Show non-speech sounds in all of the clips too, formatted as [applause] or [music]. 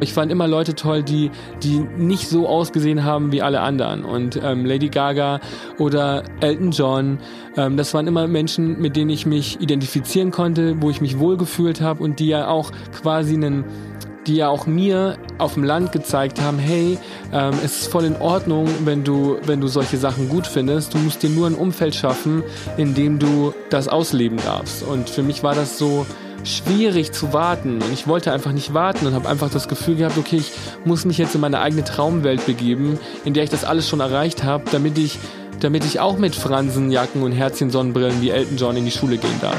Ich fand immer Leute toll, die, die nicht so ausgesehen haben wie alle anderen. Und ähm, Lady Gaga oder Elton John, ähm, das waren immer Menschen, mit denen ich mich identifizieren konnte, wo ich mich wohlgefühlt habe und die ja auch quasi einen die ja auch mir auf dem Land gezeigt haben, hey, ähm, es ist voll in Ordnung, wenn du, wenn du solche Sachen gut findest. Du musst dir nur ein Umfeld schaffen, in dem du das ausleben darfst. Und für mich war das so, schwierig zu warten und ich wollte einfach nicht warten und habe einfach das Gefühl gehabt, okay, ich muss mich jetzt in meine eigene Traumwelt begeben, in der ich das alles schon erreicht habe, damit ich, damit ich auch mit Fransenjacken und Herzchen-Sonnenbrillen wie Elton John in die Schule gehen darf.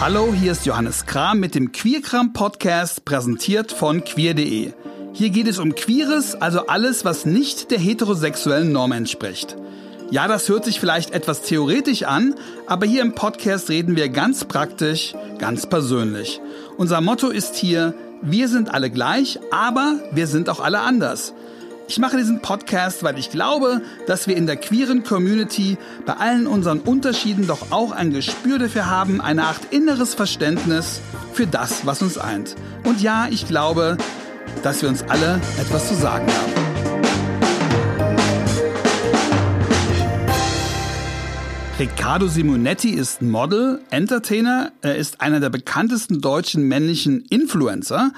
Hallo, hier ist Johannes Kram mit dem Queerkram Podcast, präsentiert von queer.de. Hier geht es um Queeres, also alles, was nicht der heterosexuellen Norm entspricht. Ja, das hört sich vielleicht etwas theoretisch an, aber hier im Podcast reden wir ganz praktisch, ganz persönlich. Unser Motto ist hier, wir sind alle gleich, aber wir sind auch alle anders. Ich mache diesen Podcast, weil ich glaube, dass wir in der queeren Community bei allen unseren Unterschieden doch auch ein Gespür dafür haben, eine Art inneres Verständnis für das, was uns eint. Und ja, ich glaube, dass wir uns alle etwas zu sagen haben. Riccardo Simonetti ist Model, Entertainer, er ist einer der bekanntesten deutschen männlichen Influencer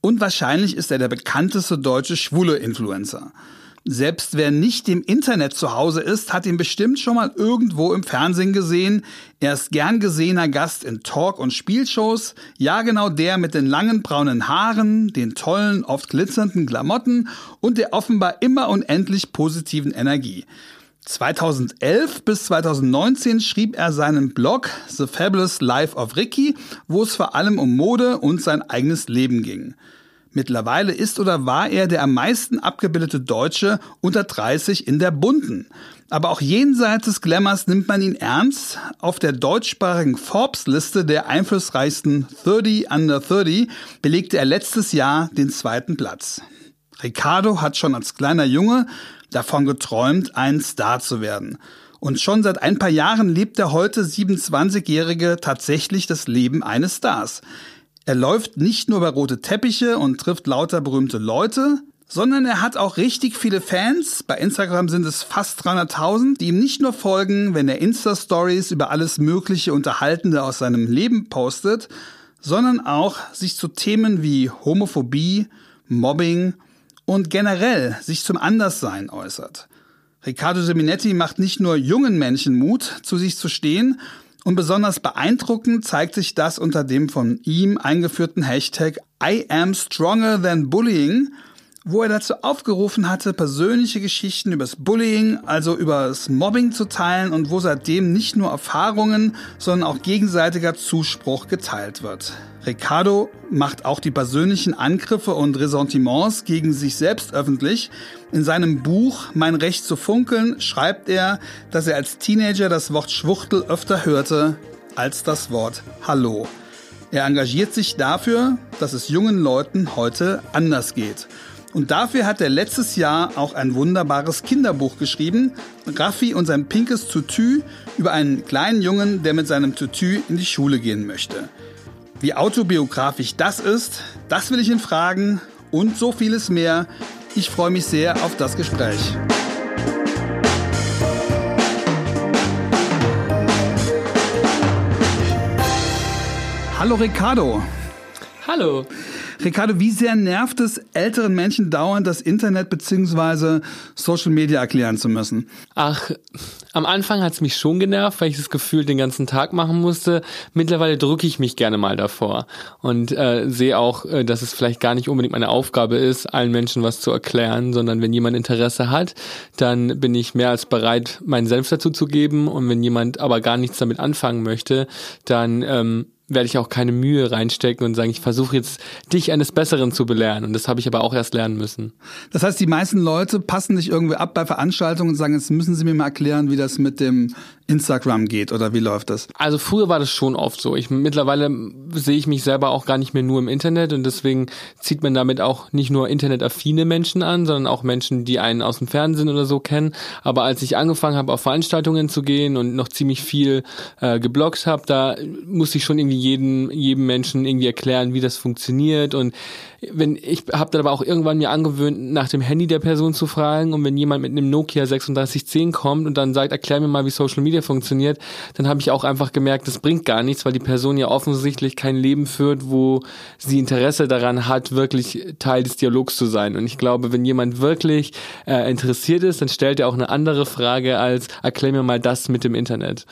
und wahrscheinlich ist er der bekannteste deutsche schwule Influencer. Selbst wer nicht im Internet zu Hause ist, hat ihn bestimmt schon mal irgendwo im Fernsehen gesehen. Er ist gern gesehener Gast in Talk- und Spielshows. Ja, genau der mit den langen braunen Haaren, den tollen, oft glitzernden Klamotten und der offenbar immer unendlich positiven Energie. 2011 bis 2019 schrieb er seinen Blog The Fabulous Life of Ricky, wo es vor allem um Mode und sein eigenes Leben ging. Mittlerweile ist oder war er der am meisten abgebildete Deutsche unter 30 in der Bunten. Aber auch jenseits des Glamours nimmt man ihn ernst. Auf der deutschsprachigen Forbes-Liste der einflussreichsten 30 under 30 belegte er letztes Jahr den zweiten Platz. Ricardo hat schon als kleiner Junge davon geträumt, ein Star zu werden. Und schon seit ein paar Jahren lebt der heute 27-Jährige tatsächlich das Leben eines Stars. Er läuft nicht nur bei rote Teppiche und trifft lauter berühmte Leute, sondern er hat auch richtig viele Fans. Bei Instagram sind es fast 300.000, die ihm nicht nur folgen, wenn er Insta-Stories über alles mögliche Unterhaltende aus seinem Leben postet, sondern auch sich zu Themen wie Homophobie, Mobbing und generell sich zum Anderssein äußert. Riccardo Seminetti macht nicht nur jungen Menschen Mut, zu sich zu stehen, und besonders beeindruckend zeigt sich das unter dem von ihm eingeführten Hashtag I am stronger than bullying, wo er dazu aufgerufen hatte, persönliche Geschichten übers Bullying, also übers Mobbing zu teilen und wo seitdem nicht nur Erfahrungen, sondern auch gegenseitiger Zuspruch geteilt wird. Ricardo macht auch die persönlichen Angriffe und Ressentiments gegen sich selbst öffentlich. In seinem Buch Mein Recht zu funkeln schreibt er, dass er als Teenager das Wort Schwuchtel öfter hörte als das Wort Hallo. Er engagiert sich dafür, dass es jungen Leuten heute anders geht. Und dafür hat er letztes Jahr auch ein wunderbares Kinderbuch geschrieben, Raffi und sein pinkes Tutü, über einen kleinen Jungen, der mit seinem Tutü in die Schule gehen möchte. Wie autobiografisch das ist, das will ich ihn fragen und so vieles mehr. Ich freue mich sehr auf das Gespräch. Hallo Ricardo. Hallo. Ricardo, wie sehr nervt es älteren Menschen dauernd, das Internet bzw. Social Media erklären zu müssen? Ach, am Anfang hat es mich schon genervt, weil ich das Gefühl den ganzen Tag machen musste. Mittlerweile drücke ich mich gerne mal davor und äh, sehe auch, äh, dass es vielleicht gar nicht unbedingt meine Aufgabe ist, allen Menschen was zu erklären, sondern wenn jemand Interesse hat, dann bin ich mehr als bereit, meinen Senf dazu zu geben. Und wenn jemand aber gar nichts damit anfangen möchte, dann ähm, werde ich auch keine Mühe reinstecken und sagen, ich versuche jetzt dich eines Besseren zu belehren. Und das habe ich aber auch erst lernen müssen. Das heißt, die meisten Leute passen sich irgendwie ab bei Veranstaltungen und sagen, jetzt müssen sie mir mal erklären, wie das mit dem Instagram geht oder wie läuft das? Also früher war das schon oft so. Ich mittlerweile sehe ich mich selber auch gar nicht mehr nur im Internet und deswegen zieht man damit auch nicht nur internetaffine Menschen an, sondern auch Menschen, die einen aus dem Fernsehen oder so kennen. Aber als ich angefangen habe, auf Veranstaltungen zu gehen und noch ziemlich viel äh, gebloggt habe, da musste ich schon irgendwie jedem jedem Menschen irgendwie erklären, wie das funktioniert und wenn ich habe dann aber auch irgendwann mir angewöhnt, nach dem Handy der Person zu fragen und wenn jemand mit einem Nokia 3610 kommt und dann sagt, erklär mir mal, wie Social Media funktioniert, dann habe ich auch einfach gemerkt, das bringt gar nichts, weil die Person ja offensichtlich kein Leben führt, wo sie Interesse daran hat, wirklich Teil des Dialogs zu sein. Und ich glaube, wenn jemand wirklich äh, interessiert ist, dann stellt er auch eine andere Frage als erklär mir mal das mit dem Internet.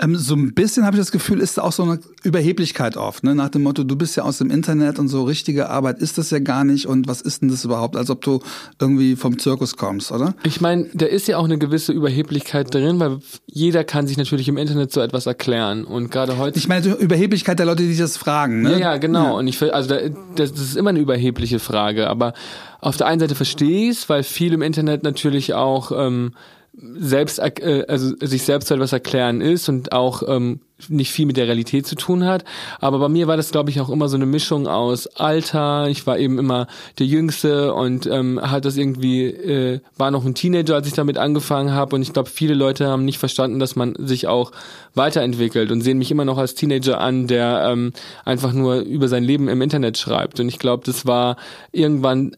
Ähm, so ein bisschen habe ich das Gefühl, ist auch so eine Überheblichkeit oft, ne? nach dem Motto, du bist ja aus dem Internet und so richtige Arbeit ist das ja gar nicht und was ist denn das überhaupt, als ob du irgendwie vom Zirkus kommst, oder? Ich meine, da ist ja auch eine gewisse Überheblichkeit drin, weil jeder kann sich natürlich im Internet so etwas erklären und gerade heute... Ich meine, Überheblichkeit der Leute, die das fragen, ne? Ja, ja, genau ja. und ich also das ist immer eine überhebliche Frage, aber auf der einen Seite verstehe ich es, weil viel im Internet natürlich auch... Ähm, selbst äh, also sich selbst etwas erklären ist und auch ähm, nicht viel mit der Realität zu tun hat. Aber bei mir war das, glaube ich, auch immer so eine Mischung aus Alter. Ich war eben immer der Jüngste und ähm, hat das irgendwie äh, war noch ein Teenager, als ich damit angefangen habe. Und ich glaube, viele Leute haben nicht verstanden, dass man sich auch weiterentwickelt und sehen mich immer noch als Teenager an, der ähm, einfach nur über sein Leben im Internet schreibt. Und ich glaube, das war irgendwann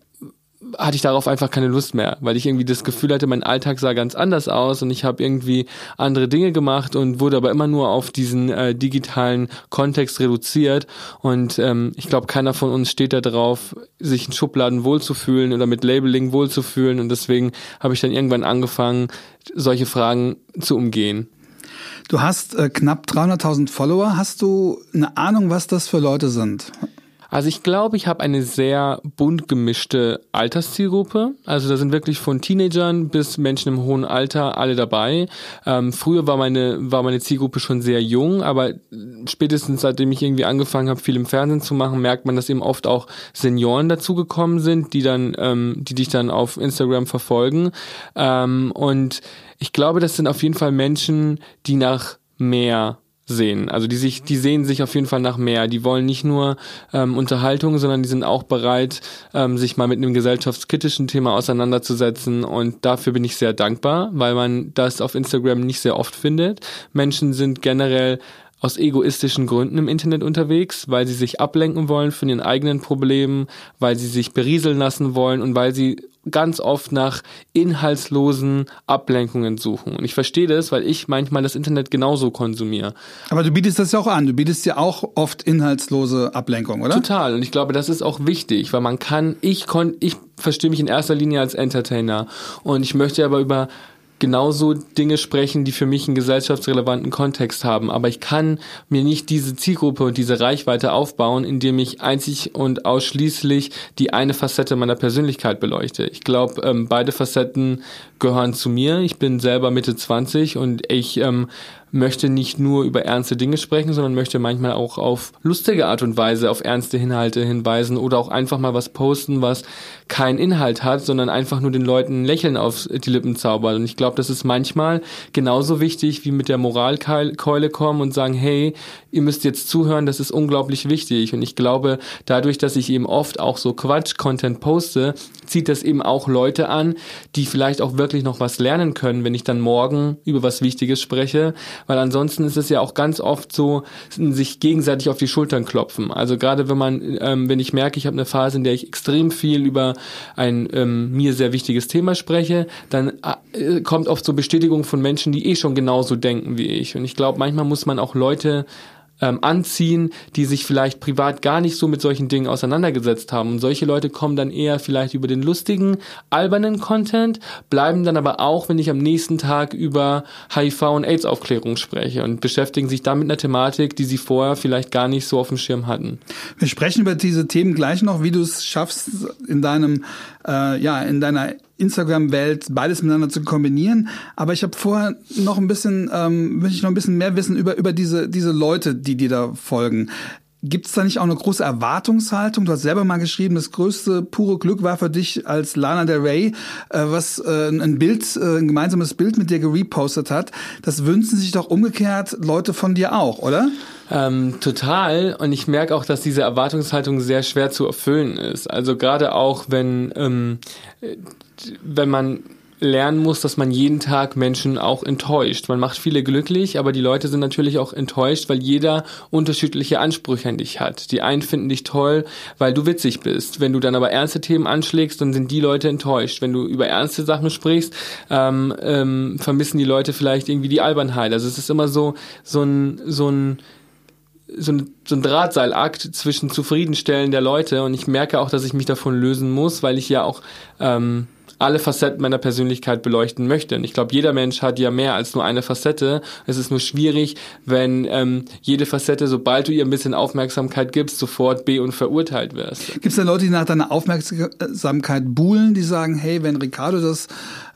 hatte ich darauf einfach keine Lust mehr, weil ich irgendwie das Gefühl hatte, mein Alltag sah ganz anders aus und ich habe irgendwie andere Dinge gemacht und wurde aber immer nur auf diesen äh, digitalen Kontext reduziert. Und ähm, ich glaube, keiner von uns steht da drauf, sich in Schubladen wohlzufühlen oder mit Labeling wohlzufühlen. Und deswegen habe ich dann irgendwann angefangen, solche Fragen zu umgehen. Du hast äh, knapp 300.000 Follower. Hast du eine Ahnung, was das für Leute sind? Also ich glaube, ich habe eine sehr bunt gemischte Alterszielgruppe. Also da sind wirklich von Teenagern bis Menschen im hohen Alter alle dabei. Ähm, früher war meine, war meine Zielgruppe schon sehr jung, aber spätestens seitdem ich irgendwie angefangen habe, viel im Fernsehen zu machen, merkt man, dass eben oft auch Senioren dazugekommen sind, die dann, ähm, die dich dann auf Instagram verfolgen. Ähm, und ich glaube, das sind auf jeden Fall Menschen, die nach mehr sehen. Also die sich, die sehen sich auf jeden Fall nach mehr. Die wollen nicht nur ähm, Unterhaltung, sondern die sind auch bereit, ähm, sich mal mit einem gesellschaftskritischen Thema auseinanderzusetzen. Und dafür bin ich sehr dankbar, weil man das auf Instagram nicht sehr oft findet. Menschen sind generell aus egoistischen Gründen im Internet unterwegs, weil sie sich ablenken wollen von ihren eigenen Problemen, weil sie sich berieseln lassen wollen und weil sie ganz oft nach inhaltslosen Ablenkungen suchen. Und ich verstehe das, weil ich manchmal das Internet genauso konsumiere. Aber du bietest das ja auch an. Du bietest ja auch oft inhaltslose Ablenkung, oder? Total. Und ich glaube, das ist auch wichtig, weil man kann, ich kon, ich verstehe mich in erster Linie als Entertainer. Und ich möchte aber über genauso Dinge sprechen, die für mich einen gesellschaftsrelevanten Kontext haben. Aber ich kann mir nicht diese Zielgruppe und diese Reichweite aufbauen, indem ich einzig und ausschließlich die eine Facette meiner Persönlichkeit beleuchte. Ich glaube, ähm, beide Facetten gehören zu mir. Ich bin selber Mitte 20 und ich ähm, möchte nicht nur über ernste Dinge sprechen, sondern möchte manchmal auch auf lustige Art und Weise auf ernste Inhalte hinweisen oder auch einfach mal was posten, was keinen Inhalt hat, sondern einfach nur den Leuten ein Lächeln auf die Lippen zaubert. Und ich glaube, das ist manchmal genauso wichtig, wie mit der Moralkeule kommen und sagen, hey, ihr müsst jetzt zuhören, das ist unglaublich wichtig. Und ich glaube, dadurch, dass ich eben oft auch so Quatsch-Content poste, zieht das eben auch Leute an, die vielleicht auch wirklich noch was lernen können, wenn ich dann morgen über was Wichtiges spreche, weil ansonsten ist es ja auch ganz oft so, sich gegenseitig auf die Schultern klopfen. Also gerade wenn man, ähm, wenn ich merke, ich habe eine Phase, in der ich extrem viel über ein ähm, mir sehr wichtiges Thema spreche, dann äh, kommt oft so Bestätigung von Menschen, die eh schon genauso denken wie ich. Und ich glaube, manchmal muss man auch Leute ähm, anziehen, die sich vielleicht privat gar nicht so mit solchen Dingen auseinandergesetzt haben. Und solche Leute kommen dann eher vielleicht über den lustigen, albernen Content, bleiben dann aber auch, wenn ich am nächsten Tag über HIV und AIDS-Aufklärung spreche und beschäftigen sich dann mit einer Thematik, die sie vorher vielleicht gar nicht so auf dem Schirm hatten. Wir sprechen über diese Themen gleich noch, wie du es schaffst, in deinem, äh, ja, in deiner Instagram-Welt beides miteinander zu kombinieren. Aber ich habe vorher noch ein bisschen, ähm, möchte ich noch ein bisschen mehr wissen über, über diese, diese Leute, die dir da folgen. Gibt es da nicht auch eine große Erwartungshaltung? Du hast selber mal geschrieben, das größte pure Glück war für dich, als Lana Del Rey äh, was äh, ein Bild, äh, ein gemeinsames Bild mit dir gerepostet hat. Das wünschen sich doch umgekehrt Leute von dir auch, oder? Ähm, total. Und ich merke auch, dass diese Erwartungshaltung sehr schwer zu erfüllen ist. Also gerade auch, wenn, ähm, wenn man lernen muss, dass man jeden Tag Menschen auch enttäuscht. Man macht viele glücklich, aber die Leute sind natürlich auch enttäuscht, weil jeder unterschiedliche Ansprüche an dich hat. Die einen finden dich toll, weil du witzig bist. Wenn du dann aber ernste Themen anschlägst, dann sind die Leute enttäuscht. Wenn du über ernste Sachen sprichst, ähm, ähm, vermissen die Leute vielleicht irgendwie die Albernheit. Also es ist immer so so ein so ein so ein, so ein Drahtseilakt zwischen Zufriedenstellen der Leute und ich merke auch, dass ich mich davon lösen muss, weil ich ja auch ähm, alle Facetten meiner Persönlichkeit beleuchten möchte. Und ich glaube, jeder Mensch hat ja mehr als nur eine Facette. Es ist nur schwierig, wenn ähm, jede Facette, sobald du ihr ein bisschen Aufmerksamkeit gibst, sofort be- und verurteilt wirst. Gibt es da Leute, die nach deiner Aufmerksamkeit buhlen, die sagen, hey, wenn Ricardo das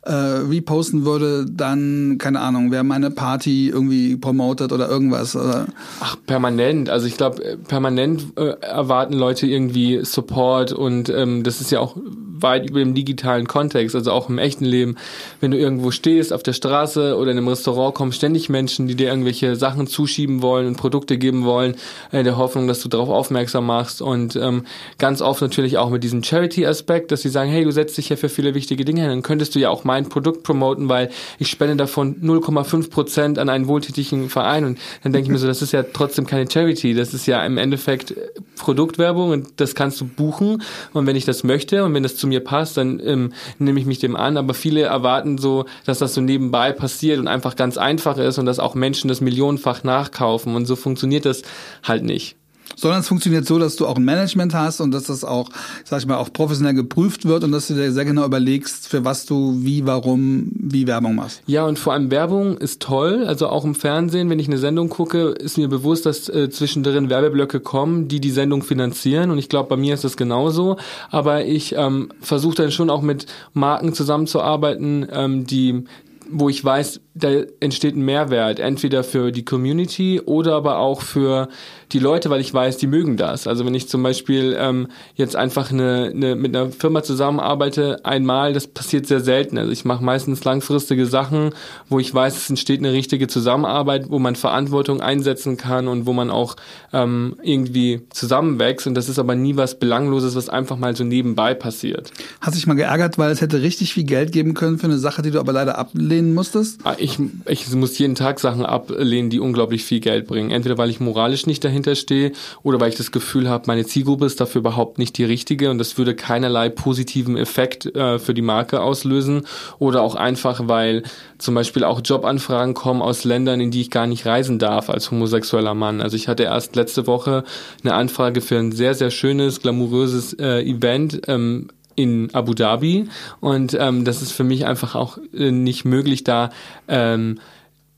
äh, reposten würde, dann, keine Ahnung, wer meine Party irgendwie promotet oder irgendwas. Oder? Ach, permanent. Also ich glaube, äh, permanent äh, erwarten Leute irgendwie Support und ähm, das ist ja auch weit über dem digitalen Kontext, also auch im echten Leben. Wenn du irgendwo stehst, auf der Straße oder in einem Restaurant, kommen ständig Menschen, die dir irgendwelche Sachen zuschieben wollen und Produkte geben wollen, in der Hoffnung, dass du darauf aufmerksam machst. Und ähm, ganz oft natürlich auch mit diesem Charity-Aspekt, dass sie sagen, hey, du setzt dich ja für viele wichtige Dinge hin, dann könntest du ja auch mein Produkt promoten, weil ich spende davon 0,5 Prozent an einen wohltätigen Verein. Und dann denke ich mir so, das ist ja trotzdem keine Charity, das ist ja im Endeffekt Produktwerbung und das kannst du buchen. Und wenn ich das möchte und wenn das zu mir passt, dann ähm, nehme ich mich dem an. Aber viele erwarten so, dass das so nebenbei passiert und einfach ganz einfach ist und dass auch Menschen das millionenfach nachkaufen. Und so funktioniert das halt nicht sondern es funktioniert so, dass du auch ein Management hast und dass das auch, sag ich mal, auch professionell geprüft wird und dass du dir sehr genau überlegst, für was du wie, warum, wie Werbung machst. Ja, und vor allem Werbung ist toll. Also auch im Fernsehen, wenn ich eine Sendung gucke, ist mir bewusst, dass äh, zwischendrin Werbeblöcke kommen, die die Sendung finanzieren. Und ich glaube, bei mir ist das genauso. Aber ich ähm, versuche dann schon auch mit Marken zusammenzuarbeiten, ähm, die wo ich weiß, da entsteht ein Mehrwert, entweder für die Community oder aber auch für die Leute, weil ich weiß, die mögen das. Also wenn ich zum Beispiel ähm, jetzt einfach eine, eine, mit einer Firma zusammenarbeite, einmal, das passiert sehr selten. Also ich mache meistens langfristige Sachen, wo ich weiß, es entsteht eine richtige Zusammenarbeit, wo man Verantwortung einsetzen kann und wo man auch ähm, irgendwie zusammenwächst. Und das ist aber nie was Belangloses, was einfach mal so nebenbei passiert. Hast dich mal geärgert, weil es hätte richtig viel Geld geben können für eine Sache, die du aber leider ablehnen musstest? Ah, ich, ich muss jeden Tag Sachen ablehnen, die unglaublich viel Geld bringen. Entweder weil ich moralisch nicht dahin dahinter stehe oder weil ich das Gefühl habe, meine Zielgruppe ist dafür überhaupt nicht die richtige und das würde keinerlei positiven Effekt äh, für die Marke auslösen oder auch einfach, weil zum Beispiel auch Jobanfragen kommen aus Ländern, in die ich gar nicht reisen darf als homosexueller Mann. Also ich hatte erst letzte Woche eine Anfrage für ein sehr, sehr schönes, glamouröses äh, Event ähm, in Abu Dhabi und ähm, das ist für mich einfach auch äh, nicht möglich, da ähm,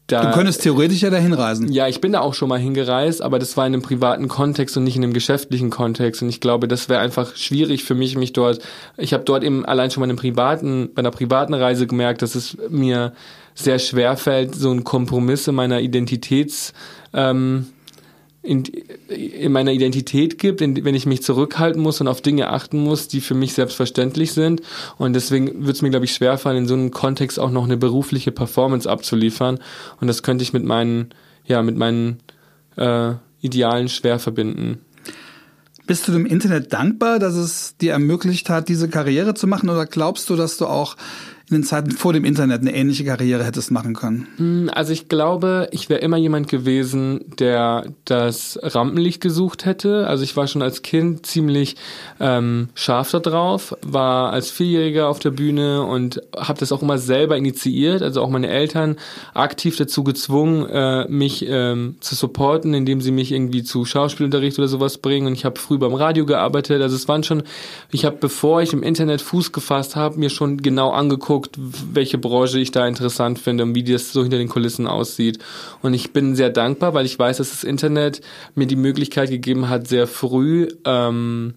da, du könntest theoretisch ja dahin reisen. Ja, ich bin da auch schon mal hingereist, aber das war in einem privaten Kontext und nicht in einem geschäftlichen Kontext. Und ich glaube, das wäre einfach schwierig für mich, mich dort. Ich habe dort eben allein schon mal in einem privaten, bei einer privaten Reise gemerkt, dass es mir sehr schwer fällt, so ein Kompromiss in meiner Identitäts ähm, in, in meiner Identität gibt, in, wenn ich mich zurückhalten muss und auf Dinge achten muss, die für mich selbstverständlich sind. Und deswegen wird es mir, glaube ich, schwerfallen, in so einem Kontext auch noch eine berufliche Performance abzuliefern. Und das könnte ich mit meinen, ja, mit meinen äh, Idealen schwer verbinden. Bist du dem Internet dankbar, dass es dir ermöglicht hat, diese Karriere zu machen? Oder glaubst du, dass du auch in den Zeiten vor dem Internet eine ähnliche Karriere hättest machen können? Hm, also ich glaube, ich wäre immer jemand gewesen, der das Rampenlicht gesucht hätte. Also ich war schon als Kind ziemlich ähm, scharf da drauf, war als Vierjähriger auf der Bühne und habe das auch immer selber initiiert. Also auch meine Eltern aktiv dazu gezwungen, äh, mich ähm, zu supporten, indem sie mich irgendwie zu Schauspielunterricht oder sowas bringen. Und ich habe früh beim Radio gearbeitet. Also es waren schon, ich habe, bevor ich im Internet Fuß gefasst habe, mir schon genau angeguckt, geguckt, welche Branche ich da interessant finde und wie das so hinter den Kulissen aussieht. Und ich bin sehr dankbar, weil ich weiß, dass das Internet mir die Möglichkeit gegeben hat, sehr früh ähm,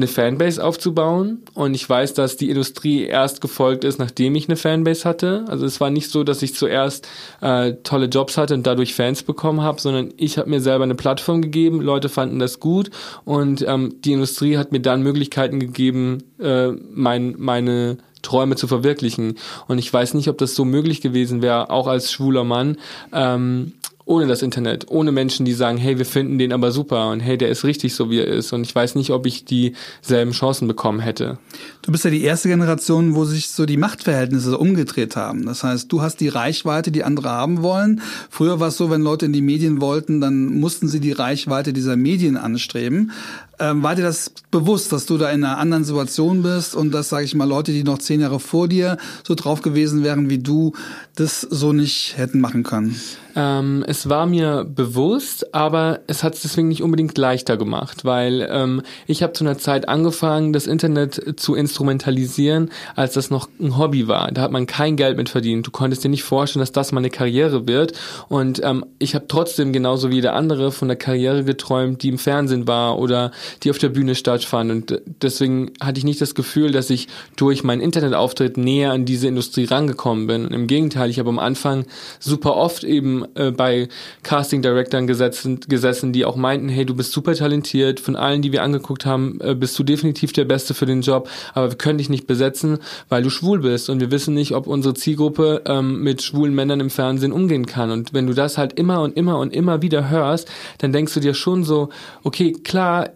eine Fanbase aufzubauen. Und ich weiß, dass die Industrie erst gefolgt ist, nachdem ich eine Fanbase hatte. Also es war nicht so, dass ich zuerst äh, tolle Jobs hatte und dadurch Fans bekommen habe, sondern ich habe mir selber eine Plattform gegeben, Leute fanden das gut und ähm, die Industrie hat mir dann Möglichkeiten gegeben, äh, mein, meine Träume zu verwirklichen. Und ich weiß nicht, ob das so möglich gewesen wäre, auch als schwuler Mann, ähm, ohne das Internet, ohne Menschen, die sagen, hey, wir finden den aber super und hey, der ist richtig so, wie er ist. Und ich weiß nicht, ob ich dieselben Chancen bekommen hätte. Du bist ja die erste Generation, wo sich so die Machtverhältnisse umgedreht haben. Das heißt, du hast die Reichweite, die andere haben wollen. Früher war es so, wenn Leute in die Medien wollten, dann mussten sie die Reichweite dieser Medien anstreben. Ähm, war dir das bewusst, dass du da in einer anderen Situation bist und dass, sage ich mal, Leute, die noch zehn Jahre vor dir so drauf gewesen wären wie du, das so nicht hätten machen können? Ähm, es war mir bewusst, aber es hat es deswegen nicht unbedingt leichter gemacht, weil ähm, ich habe zu einer Zeit angefangen, das Internet zu instrumentalisieren, als das noch ein Hobby war. Da hat man kein Geld mit verdient. Du konntest dir nicht vorstellen, dass das mal eine Karriere wird. Und ähm, ich habe trotzdem genauso wie jeder andere von der Karriere geträumt, die im Fernsehen war oder die auf der Bühne stattfand. Und deswegen hatte ich nicht das Gefühl, dass ich durch meinen Internetauftritt näher an diese Industrie rangekommen bin. Im Gegenteil, ich habe am Anfang super oft eben äh, bei Casting Directern gesessen, gesessen, die auch meinten, hey, du bist super talentiert, von allen, die wir angeguckt haben, äh, bist du definitiv der Beste für den Job, aber wir können dich nicht besetzen, weil du schwul bist und wir wissen nicht, ob unsere Zielgruppe ähm, mit schwulen Männern im Fernsehen umgehen kann. Und wenn du das halt immer und immer und immer wieder hörst, dann denkst du dir schon so, okay, klar,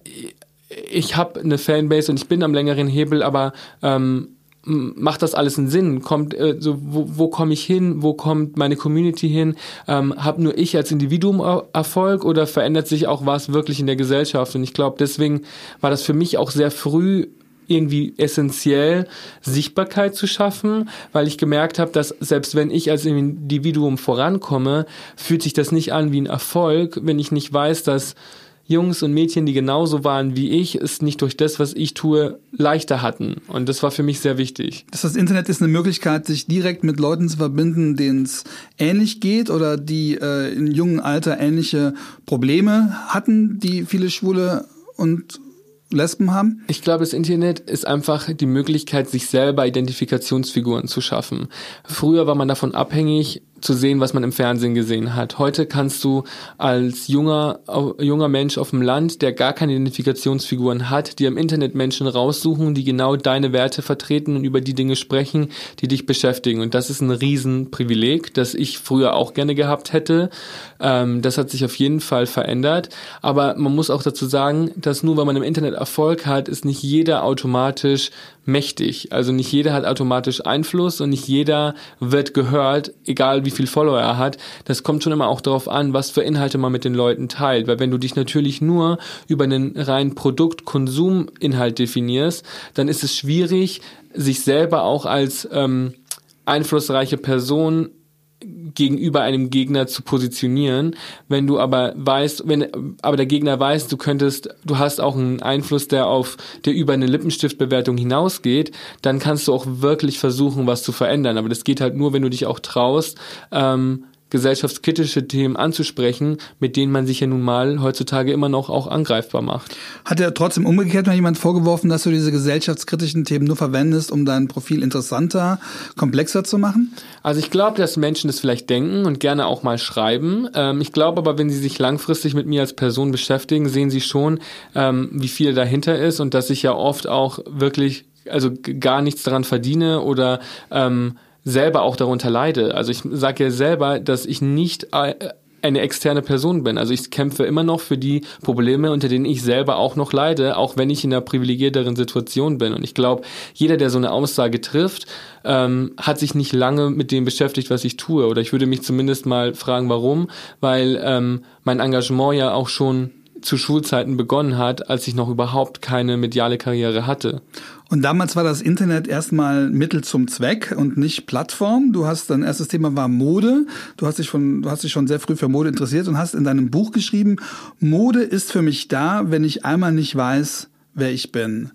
ich habe eine Fanbase und ich bin am längeren Hebel, aber ähm, macht das alles einen Sinn? Kommt äh, so wo, wo komme ich hin? Wo kommt meine Community hin? Ähm, hab nur ich als Individuum Erfolg oder verändert sich auch was wirklich in der Gesellschaft? Und ich glaube, deswegen war das für mich auch sehr früh irgendwie essentiell Sichtbarkeit zu schaffen, weil ich gemerkt habe, dass selbst wenn ich als Individuum vorankomme, fühlt sich das nicht an wie ein Erfolg, wenn ich nicht weiß, dass Jungs und Mädchen, die genauso waren wie ich, es nicht durch das, was ich tue, leichter hatten. Und das war für mich sehr wichtig. Das Internet ist eine Möglichkeit, sich direkt mit Leuten zu verbinden, denen es ähnlich geht oder die äh, in jungen Alter ähnliche Probleme hatten, die viele Schwule und Lesben haben? Ich glaube, das Internet ist einfach die Möglichkeit, sich selber Identifikationsfiguren zu schaffen. Früher war man davon abhängig, zu sehen, was man im Fernsehen gesehen hat. Heute kannst du als junger, junger Mensch auf dem Land, der gar keine Identifikationsfiguren hat, dir im Internet Menschen raussuchen, die genau deine Werte vertreten und über die Dinge sprechen, die dich beschäftigen. Und das ist ein Riesenprivileg, das ich früher auch gerne gehabt hätte. Ähm, das hat sich auf jeden Fall verändert. Aber man muss auch dazu sagen, dass nur weil man im Internet Erfolg hat, ist nicht jeder automatisch mächtig. Also nicht jeder hat automatisch Einfluss und nicht jeder wird gehört, egal wie viel Follower er hat. Das kommt schon immer auch darauf an, was für Inhalte man mit den Leuten teilt. Weil wenn du dich natürlich nur über einen reinen Produkt-Konsum-Inhalt definierst, dann ist es schwierig, sich selber auch als ähm, einflussreiche Person gegenüber einem Gegner zu positionieren. Wenn du aber weißt, wenn aber der Gegner weiß, du könntest, du hast auch einen Einfluss, der auf, der über eine Lippenstiftbewertung hinausgeht, dann kannst du auch wirklich versuchen, was zu verändern. Aber das geht halt nur, wenn du dich auch traust, ähm, gesellschaftskritische Themen anzusprechen, mit denen man sich ja nun mal heutzutage immer noch auch angreifbar macht. Hat er trotzdem umgekehrt mal jemand vorgeworfen, dass du diese gesellschaftskritischen Themen nur verwendest, um dein Profil interessanter, komplexer zu machen? Also ich glaube, dass Menschen das vielleicht denken und gerne auch mal schreiben. Ähm, ich glaube aber, wenn sie sich langfristig mit mir als Person beschäftigen, sehen sie schon, ähm, wie viel dahinter ist und dass ich ja oft auch wirklich also gar nichts daran verdiene oder ähm, selber auch darunter leide. Also ich sage ja selber, dass ich nicht äh, eine externe Person bin. Also ich kämpfe immer noch für die Probleme, unter denen ich selber auch noch leide, auch wenn ich in einer privilegierteren Situation bin. Und ich glaube, jeder, der so eine Aussage trifft, ähm, hat sich nicht lange mit dem beschäftigt, was ich tue. Oder ich würde mich zumindest mal fragen, warum, weil ähm, mein Engagement ja auch schon zu Schulzeiten begonnen hat, als ich noch überhaupt keine mediale Karriere hatte. Und damals war das Internet erstmal Mittel zum Zweck und nicht Plattform. Du hast dein erstes Thema war Mode. Du hast dich von, du hast dich schon sehr früh für Mode interessiert und hast in deinem Buch geschrieben, Mode ist für mich da, wenn ich einmal nicht weiß, wer ich bin.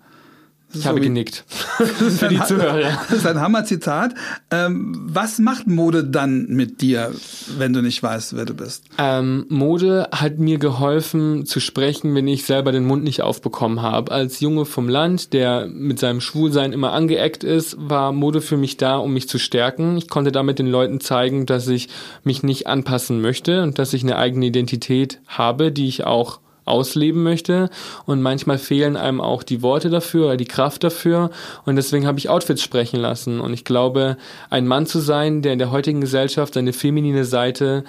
Ich habe so genickt. [laughs] Für die Zuhörer. Das ist ein Hammer-Zitat. Ähm, was macht Mode dann mit dir, wenn du nicht weißt, wer du bist? Ähm, Mode hat mir geholfen zu sprechen, wenn ich selber den Mund nicht aufbekommen habe. Als Junge vom Land, der mit seinem Schwulsein immer angeeckt ist, war Mode für mich da, um mich zu stärken. Ich konnte damit den Leuten zeigen, dass ich mich nicht anpassen möchte und dass ich eine eigene Identität habe, die ich auch ausleben möchte. Und manchmal fehlen einem auch die Worte dafür oder die Kraft dafür. Und deswegen habe ich Outfits sprechen lassen. Und ich glaube, ein Mann zu sein, der in der heutigen Gesellschaft seine feminine Seite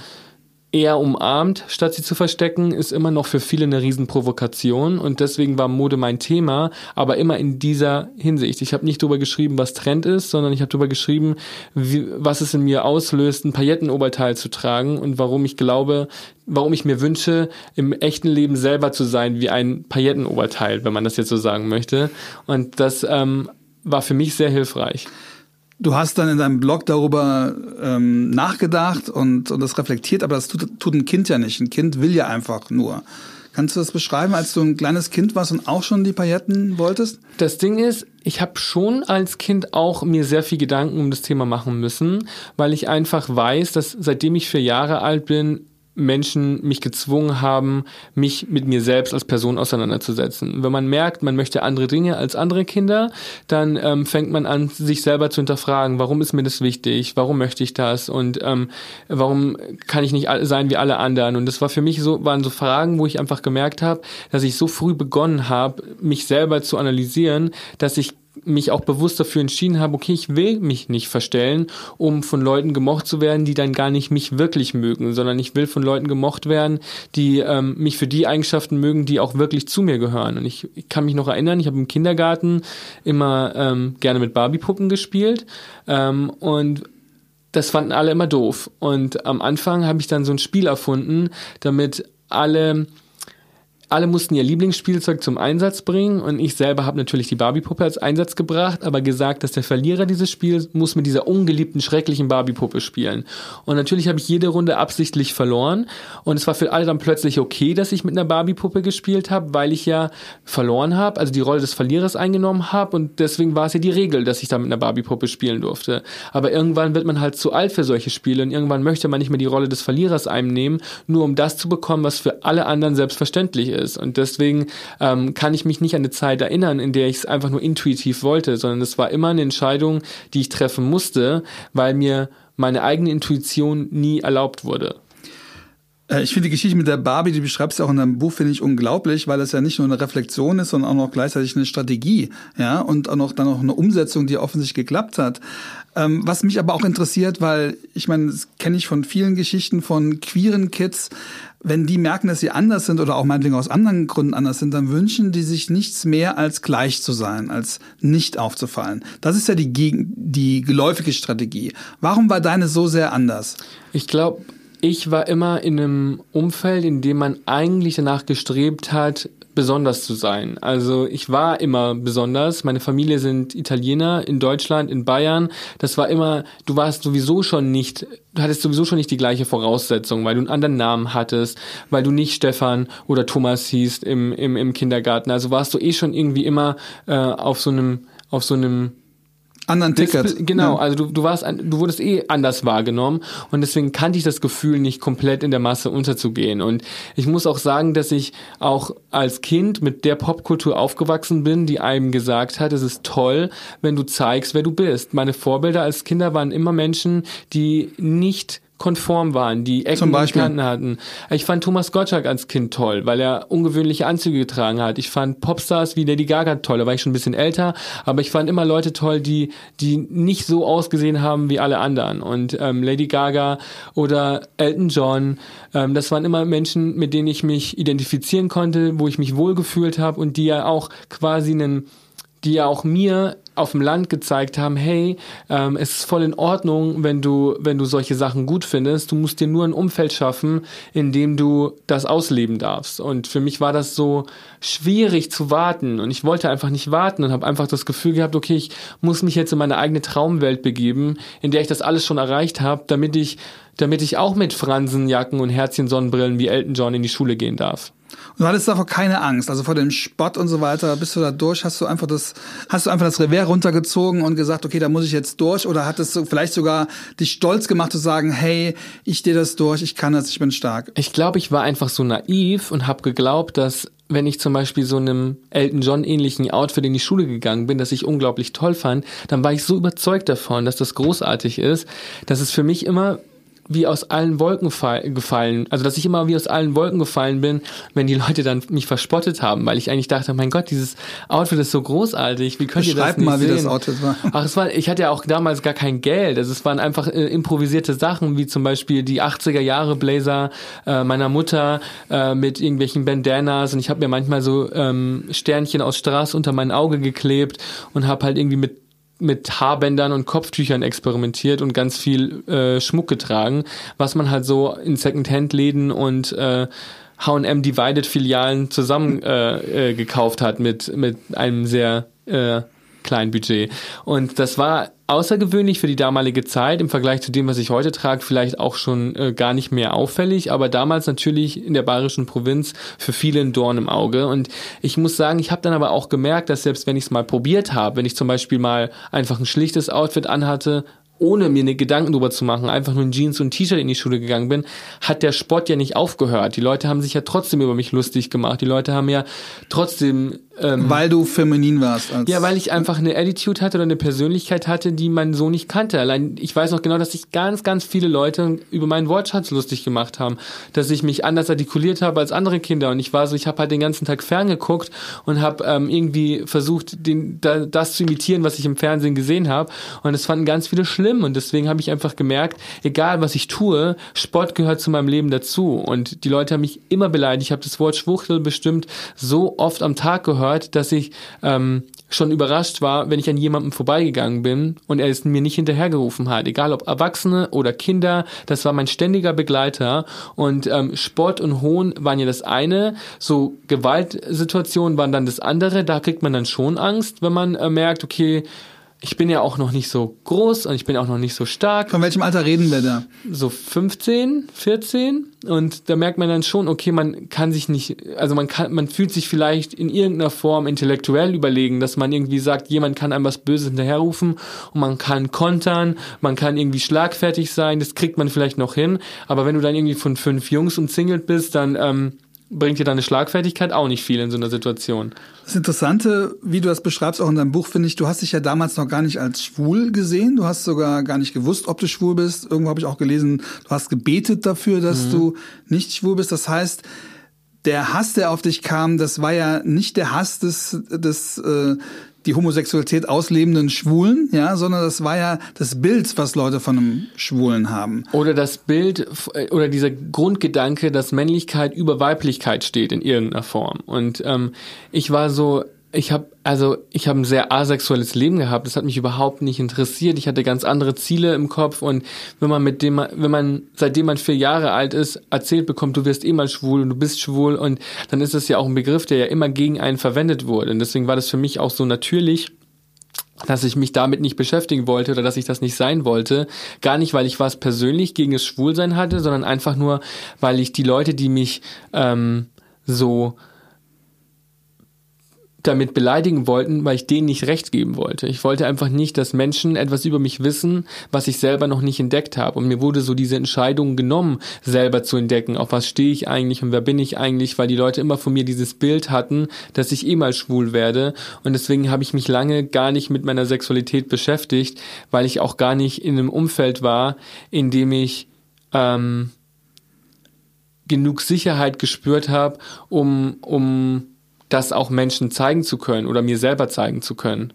eher umarmt, statt sie zu verstecken, ist immer noch für viele eine Riesenprovokation und deswegen war Mode mein Thema, aber immer in dieser Hinsicht. Ich habe nicht darüber geschrieben, was Trend ist, sondern ich habe darüber geschrieben, wie, was es in mir auslöst, ein Paillettenoberteil zu tragen und warum ich glaube, warum ich mir wünsche, im echten Leben selber zu sein wie ein Paillettenoberteil, wenn man das jetzt so sagen möchte. Und das ähm, war für mich sehr hilfreich. Du hast dann in deinem Blog darüber ähm, nachgedacht und, und das reflektiert, aber das tut, tut ein Kind ja nicht. Ein Kind will ja einfach nur. Kannst du das beschreiben, als du ein kleines Kind warst und auch schon die Pailletten wolltest? Das Ding ist, ich habe schon als Kind auch mir sehr viel Gedanken um das Thema machen müssen, weil ich einfach weiß, dass seitdem ich vier Jahre alt bin, Menschen mich gezwungen haben, mich mit mir selbst als Person auseinanderzusetzen. Wenn man merkt, man möchte andere Dinge als andere Kinder, dann ähm, fängt man an, sich selber zu hinterfragen, warum ist mir das wichtig, warum möchte ich das und ähm, warum kann ich nicht sein wie alle anderen. Und das war für mich so, waren so Fragen, wo ich einfach gemerkt habe, dass ich so früh begonnen habe, mich selber zu analysieren, dass ich mich auch bewusst dafür entschieden habe, okay, ich will mich nicht verstellen, um von Leuten gemocht zu werden, die dann gar nicht mich wirklich mögen, sondern ich will von Leuten gemocht werden, die ähm, mich für die Eigenschaften mögen, die auch wirklich zu mir gehören. Und ich, ich kann mich noch erinnern, ich habe im Kindergarten immer ähm, gerne mit Barbie-Puppen gespielt ähm, und das fanden alle immer doof. Und am Anfang habe ich dann so ein Spiel erfunden, damit alle alle mussten ihr Lieblingsspielzeug zum Einsatz bringen und ich selber habe natürlich die Barbie-Puppe als Einsatz gebracht, aber gesagt, dass der Verlierer dieses Spiels muss mit dieser ungeliebten, schrecklichen Barbie-Puppe spielen. Und natürlich habe ich jede Runde absichtlich verloren und es war für alle dann plötzlich okay, dass ich mit einer Barbie-Puppe gespielt habe, weil ich ja verloren habe, also die Rolle des Verlierers eingenommen habe und deswegen war es ja die Regel, dass ich da mit einer Barbie-Puppe spielen durfte. Aber irgendwann wird man halt zu alt für solche Spiele und irgendwann möchte man nicht mehr die Rolle des Verlierers einnehmen, nur um das zu bekommen, was für alle anderen selbstverständlich ist ist. Und deswegen ähm, kann ich mich nicht an eine Zeit erinnern, in der ich es einfach nur intuitiv wollte, sondern es war immer eine Entscheidung, die ich treffen musste, weil mir meine eigene Intuition nie erlaubt wurde. Äh, ich finde die Geschichte mit der Barbie, die beschreibst du auch in deinem Buch, finde ich unglaublich, weil es ja nicht nur eine Reflexion ist, sondern auch noch gleichzeitig eine Strategie, ja, und auch noch dann noch eine Umsetzung, die offensichtlich geklappt hat. Ähm, was mich aber auch interessiert, weil ich meine, das kenne ich von vielen Geschichten von queeren Kids, wenn die merken, dass sie anders sind oder auch meinetwegen aus anderen Gründen anders sind, dann wünschen die sich nichts mehr als gleich zu sein, als nicht aufzufallen. Das ist ja die, die geläufige Strategie. Warum war deine so sehr anders? Ich glaube, ich war immer in einem Umfeld, in dem man eigentlich danach gestrebt hat, besonders zu sein. Also ich war immer besonders. Meine Familie sind Italiener in Deutschland, in Bayern. Das war immer, du warst sowieso schon nicht, du hattest sowieso schon nicht die gleiche Voraussetzung, weil du einen anderen Namen hattest, weil du nicht Stefan oder Thomas hießt im, im, im Kindergarten. Also warst du eh schon irgendwie immer äh, auf so einem, auf so einem anderen Ticket. Genau, ja. also du, du warst, du wurdest eh anders wahrgenommen und deswegen kannte ich das Gefühl nicht komplett in der Masse unterzugehen. Und ich muss auch sagen, dass ich auch als Kind mit der Popkultur aufgewachsen bin, die einem gesagt hat, es ist toll, wenn du zeigst, wer du bist. Meine Vorbilder als Kinder waren immer Menschen, die nicht konform waren, die Ecken Beispiel. Kanten hatten. Ich fand Thomas Gottschalk als Kind toll, weil er ungewöhnliche Anzüge getragen hat. Ich fand Popstars wie Lady Gaga toll, da war ich schon ein bisschen älter, aber ich fand immer Leute toll, die, die nicht so ausgesehen haben wie alle anderen. Und ähm, Lady Gaga oder Elton John, ähm, das waren immer Menschen, mit denen ich mich identifizieren konnte, wo ich mich wohlgefühlt habe und die ja auch quasi einen die ja auch mir auf dem Land gezeigt haben, hey, ähm, es ist voll in Ordnung, wenn du, wenn du solche Sachen gut findest. Du musst dir nur ein Umfeld schaffen, in dem du das ausleben darfst. Und für mich war das so schwierig zu warten. Und ich wollte einfach nicht warten und habe einfach das Gefühl gehabt, okay, ich muss mich jetzt in meine eigene Traumwelt begeben, in der ich das alles schon erreicht habe, damit ich, damit ich auch mit Fransenjacken und Herzchen Sonnenbrillen wie Elton John in die Schule gehen darf. Du hattest davor keine Angst, also vor dem Spott und so weiter. Bist du da durch? Hast du einfach das, hast du einfach das Revers runtergezogen und gesagt, okay, da muss ich jetzt durch? Oder hat es vielleicht sogar dich stolz gemacht zu sagen, hey, ich stehe das durch, ich kann das, ich bin stark? Ich glaube, ich war einfach so naiv und habe geglaubt, dass wenn ich zum Beispiel so einem Elton John ähnlichen Outfit in die Schule gegangen bin, das ich unglaublich toll fand, dann war ich so überzeugt davon, dass das großartig ist, dass es für mich immer wie aus allen Wolken gefallen, also dass ich immer wie aus allen Wolken gefallen bin, wenn die Leute dann mich verspottet haben, weil ich eigentlich dachte, mein Gott, dieses Outfit ist so großartig, wie könnt ihr das nicht mal, sehen? wie das Outfit war. [laughs] Ach, es war, ich hatte ja auch damals gar kein Geld, also es waren einfach äh, improvisierte Sachen, wie zum Beispiel die 80er Jahre Blazer äh, meiner Mutter äh, mit irgendwelchen Bandanas und ich habe mir manchmal so ähm, Sternchen aus Straße unter mein Auge geklebt und habe halt irgendwie mit mit Haarbändern und Kopftüchern experimentiert und ganz viel äh, Schmuck getragen, was man halt so in Secondhand-Läden und äh, H&M Divided Filialen zusammen [laughs] äh, äh, gekauft hat mit mit einem sehr äh, kleinen Budget. Und das war außergewöhnlich für die damalige Zeit im Vergleich zu dem, was ich heute trage, vielleicht auch schon äh, gar nicht mehr auffällig, aber damals natürlich in der bayerischen Provinz für viele ein Dorn im Auge. Und ich muss sagen, ich habe dann aber auch gemerkt, dass selbst wenn ich es mal probiert habe, wenn ich zum Beispiel mal einfach ein schlichtes Outfit anhatte, ohne mir eine Gedanken drüber zu machen, einfach nur in Jeans und T-Shirt in die Schule gegangen bin, hat der Sport ja nicht aufgehört. Die Leute haben sich ja trotzdem über mich lustig gemacht. Die Leute haben ja trotzdem ähm, weil du feminin warst. Ja, weil ich einfach eine Attitude hatte oder eine Persönlichkeit hatte, die man so nicht kannte. Allein ich weiß noch genau, dass sich ganz, ganz viele Leute über meinen Wortschatz lustig gemacht haben, dass ich mich anders artikuliert habe als andere Kinder und ich war so, ich habe halt den ganzen Tag ferngeguckt und habe ähm, irgendwie versucht, den, da, das zu imitieren, was ich im Fernsehen gesehen habe und es fanden ganz viele schlimm und deswegen habe ich einfach gemerkt, egal was ich tue, Sport gehört zu meinem Leben dazu und die Leute haben mich immer beleidigt. Ich habe das Wort Schwuchtel bestimmt so oft am Tag gehört gehört, dass ich ähm, schon überrascht war, wenn ich an jemandem vorbeigegangen bin und er es mir nicht hinterhergerufen hat. Egal ob Erwachsene oder Kinder, das war mein ständiger Begleiter. Und ähm, Sport und Hohn waren ja das eine, so Gewaltsituationen waren dann das andere. Da kriegt man dann schon Angst, wenn man äh, merkt, okay, ich bin ja auch noch nicht so groß und ich bin auch noch nicht so stark. Von welchem Alter reden wir da? So 15, 14 und da merkt man dann schon, okay, man kann sich nicht, also man kann, man fühlt sich vielleicht in irgendeiner Form intellektuell überlegen, dass man irgendwie sagt, jemand kann einem was Böses hinterherrufen und man kann kontern, man kann irgendwie schlagfertig sein, das kriegt man vielleicht noch hin, aber wenn du dann irgendwie von fünf Jungs umzingelt bist, dann ähm, bringt dir deine Schlagfertigkeit auch nicht viel in so einer Situation. Das Interessante, wie du das beschreibst, auch in deinem Buch, finde ich, du hast dich ja damals noch gar nicht als schwul gesehen. Du hast sogar gar nicht gewusst, ob du schwul bist. Irgendwo habe ich auch gelesen, du hast gebetet dafür, dass mhm. du nicht schwul bist. Das heißt, der Hass, der auf dich kam, das war ja nicht der Hass des, des äh, die Homosexualität auslebenden Schwulen, ja, sondern das war ja das Bild, was Leute von einem Schwulen haben. Oder das Bild oder dieser Grundgedanke, dass Männlichkeit über Weiblichkeit steht in irgendeiner Form. Und ähm, ich war so, ich habe also ich habe ein sehr asexuelles Leben gehabt. Das hat mich überhaupt nicht interessiert. Ich hatte ganz andere Ziele im Kopf und wenn man mit dem, wenn man seitdem man vier Jahre alt ist erzählt bekommt, du wirst eh mal schwul und du bist schwul und dann ist das ja auch ein Begriff, der ja immer gegen einen verwendet wurde. Und deswegen war das für mich auch so natürlich dass ich mich damit nicht beschäftigen wollte oder dass ich das nicht sein wollte. Gar nicht, weil ich was persönlich gegen das Schwulsein hatte, sondern einfach nur, weil ich die Leute, die mich ähm, so damit beleidigen wollten, weil ich denen nicht recht geben wollte. Ich wollte einfach nicht, dass Menschen etwas über mich wissen, was ich selber noch nicht entdeckt habe. Und mir wurde so diese Entscheidung genommen, selber zu entdecken, auf was stehe ich eigentlich und wer bin ich eigentlich, weil die Leute immer von mir dieses Bild hatten, dass ich eh mal schwul werde. Und deswegen habe ich mich lange gar nicht mit meiner Sexualität beschäftigt, weil ich auch gar nicht in einem Umfeld war, in dem ich ähm, genug Sicherheit gespürt habe, um, um das auch Menschen zeigen zu können oder mir selber zeigen zu können.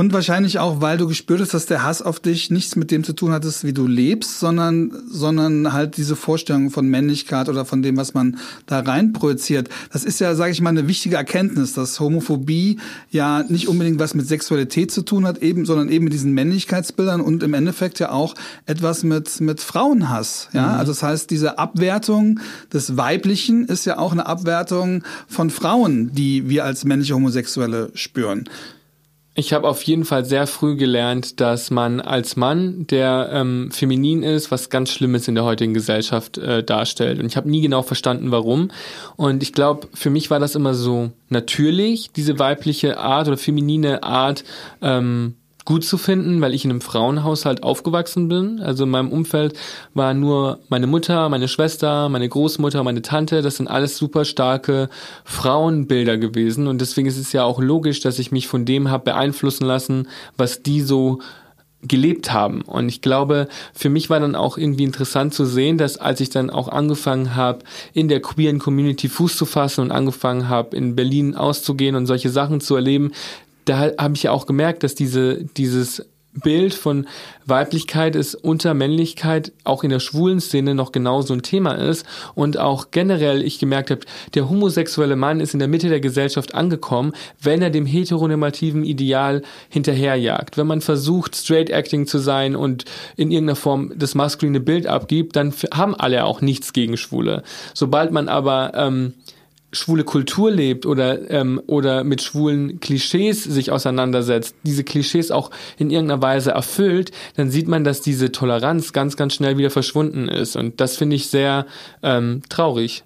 Und wahrscheinlich auch, weil du gespürt hast, dass der Hass auf dich nichts mit dem zu tun hattest, wie du lebst, sondern, sondern halt diese Vorstellung von Männlichkeit oder von dem, was man da rein projiziert. Das ist ja, sage ich mal, eine wichtige Erkenntnis, dass Homophobie ja nicht unbedingt was mit Sexualität zu tun hat, eben, sondern eben mit diesen Männlichkeitsbildern und im Endeffekt ja auch etwas mit, mit Frauenhass. Ja, mhm. also das heißt, diese Abwertung des Weiblichen ist ja auch eine Abwertung von Frauen, die wir als männliche Homosexuelle spüren. Ich habe auf jeden Fall sehr früh gelernt, dass man als Mann, der ähm, feminin ist, was ganz Schlimmes in der heutigen Gesellschaft äh, darstellt. Und ich habe nie genau verstanden, warum. Und ich glaube, für mich war das immer so natürlich, diese weibliche Art oder feminine Art ähm, gut zu finden, weil ich in einem Frauenhaushalt aufgewachsen bin. Also in meinem Umfeld war nur meine Mutter, meine Schwester, meine Großmutter, meine Tante. Das sind alles super starke Frauenbilder gewesen. Und deswegen ist es ja auch logisch, dass ich mich von dem habe beeinflussen lassen, was die so gelebt haben. Und ich glaube, für mich war dann auch irgendwie interessant zu sehen, dass als ich dann auch angefangen habe, in der queeren Community Fuß zu fassen und angefangen habe, in Berlin auszugehen und solche Sachen zu erleben, da habe ich ja auch gemerkt, dass diese, dieses Bild von Weiblichkeit ist unter Männlichkeit auch in der schwulen Szene noch genauso ein Thema ist und auch generell ich gemerkt habe, der homosexuelle Mann ist in der Mitte der Gesellschaft angekommen, wenn er dem heteronormativen Ideal hinterherjagt. Wenn man versucht, straight acting zu sein und in irgendeiner Form das maskuline Bild abgibt, dann haben alle auch nichts gegen Schwule. Sobald man aber ähm, schwule Kultur lebt oder ähm, oder mit schwulen Klischees sich auseinandersetzt, diese Klischees auch in irgendeiner Weise erfüllt, dann sieht man, dass diese Toleranz ganz ganz schnell wieder verschwunden ist und das finde ich sehr ähm, traurig.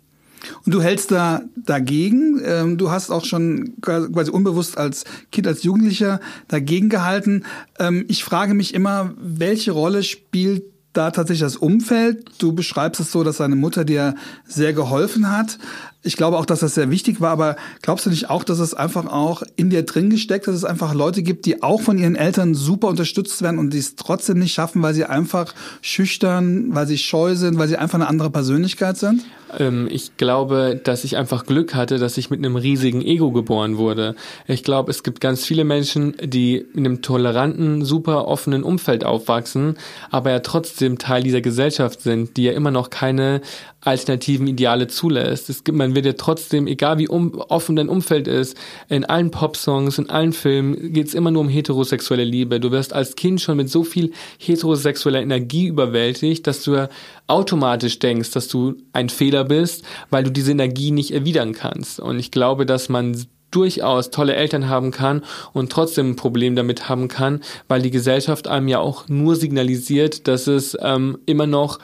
Und du hältst da dagegen. Ähm, du hast auch schon quasi unbewusst als Kind, als Jugendlicher dagegen gehalten. Ähm, ich frage mich immer, welche Rolle spielt da tatsächlich das Umfeld. Du beschreibst es so, dass deine Mutter dir sehr geholfen hat. Ich glaube auch, dass das sehr wichtig war, aber glaubst du nicht auch, dass es einfach auch in dir drin gesteckt, dass es einfach Leute gibt, die auch von ihren Eltern super unterstützt werden und die es trotzdem nicht schaffen, weil sie einfach schüchtern, weil sie scheu sind, weil sie einfach eine andere Persönlichkeit sind? Ähm, ich glaube, dass ich einfach Glück hatte, dass ich mit einem riesigen Ego geboren wurde. Ich glaube, es gibt ganz viele Menschen, die in einem toleranten, super offenen Umfeld aufwachsen, aber ja trotzdem Teil dieser Gesellschaft sind, die ja immer noch keine alternativen Ideale zulässt. Es gibt, man wird ja trotzdem, egal wie um, offen dein Umfeld ist, in allen Popsongs, in allen Filmen geht es immer nur um heterosexuelle Liebe. Du wirst als Kind schon mit so viel heterosexueller Energie überwältigt, dass du ja automatisch denkst, dass du ein Fehler bist, weil du diese Energie nicht erwidern kannst. Und ich glaube, dass man durchaus tolle Eltern haben kann und trotzdem ein Problem damit haben kann, weil die Gesellschaft einem ja auch nur signalisiert, dass es ähm, immer noch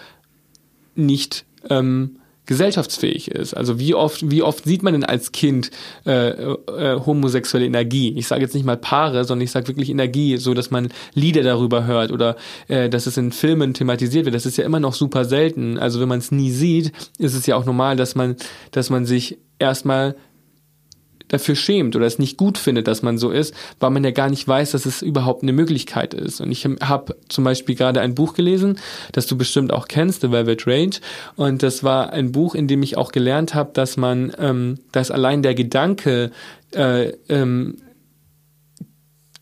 nicht ähm, gesellschaftsfähig ist. Also wie oft, wie oft sieht man denn als Kind äh, äh, homosexuelle Energie? Ich sage jetzt nicht mal Paare, sondern ich sage wirklich Energie, so dass man Lieder darüber hört oder äh, dass es in Filmen thematisiert wird. Das ist ja immer noch super selten. Also wenn man es nie sieht, ist es ja auch normal, dass man, dass man sich erstmal dafür schämt oder es nicht gut findet, dass man so ist, weil man ja gar nicht weiß, dass es überhaupt eine Möglichkeit ist. Und ich habe zum Beispiel gerade ein Buch gelesen, das du bestimmt auch kennst, The Velvet Range. Und das war ein Buch, in dem ich auch gelernt habe, dass man, ähm, dass allein der Gedanke, äh, ähm,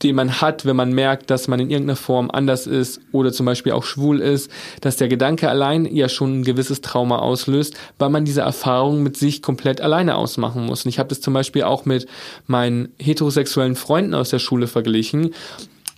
den man hat, wenn man merkt, dass man in irgendeiner Form anders ist oder zum Beispiel auch schwul ist, dass der Gedanke allein ja schon ein gewisses Trauma auslöst, weil man diese Erfahrung mit sich komplett alleine ausmachen muss. Und ich habe das zum Beispiel auch mit meinen heterosexuellen Freunden aus der Schule verglichen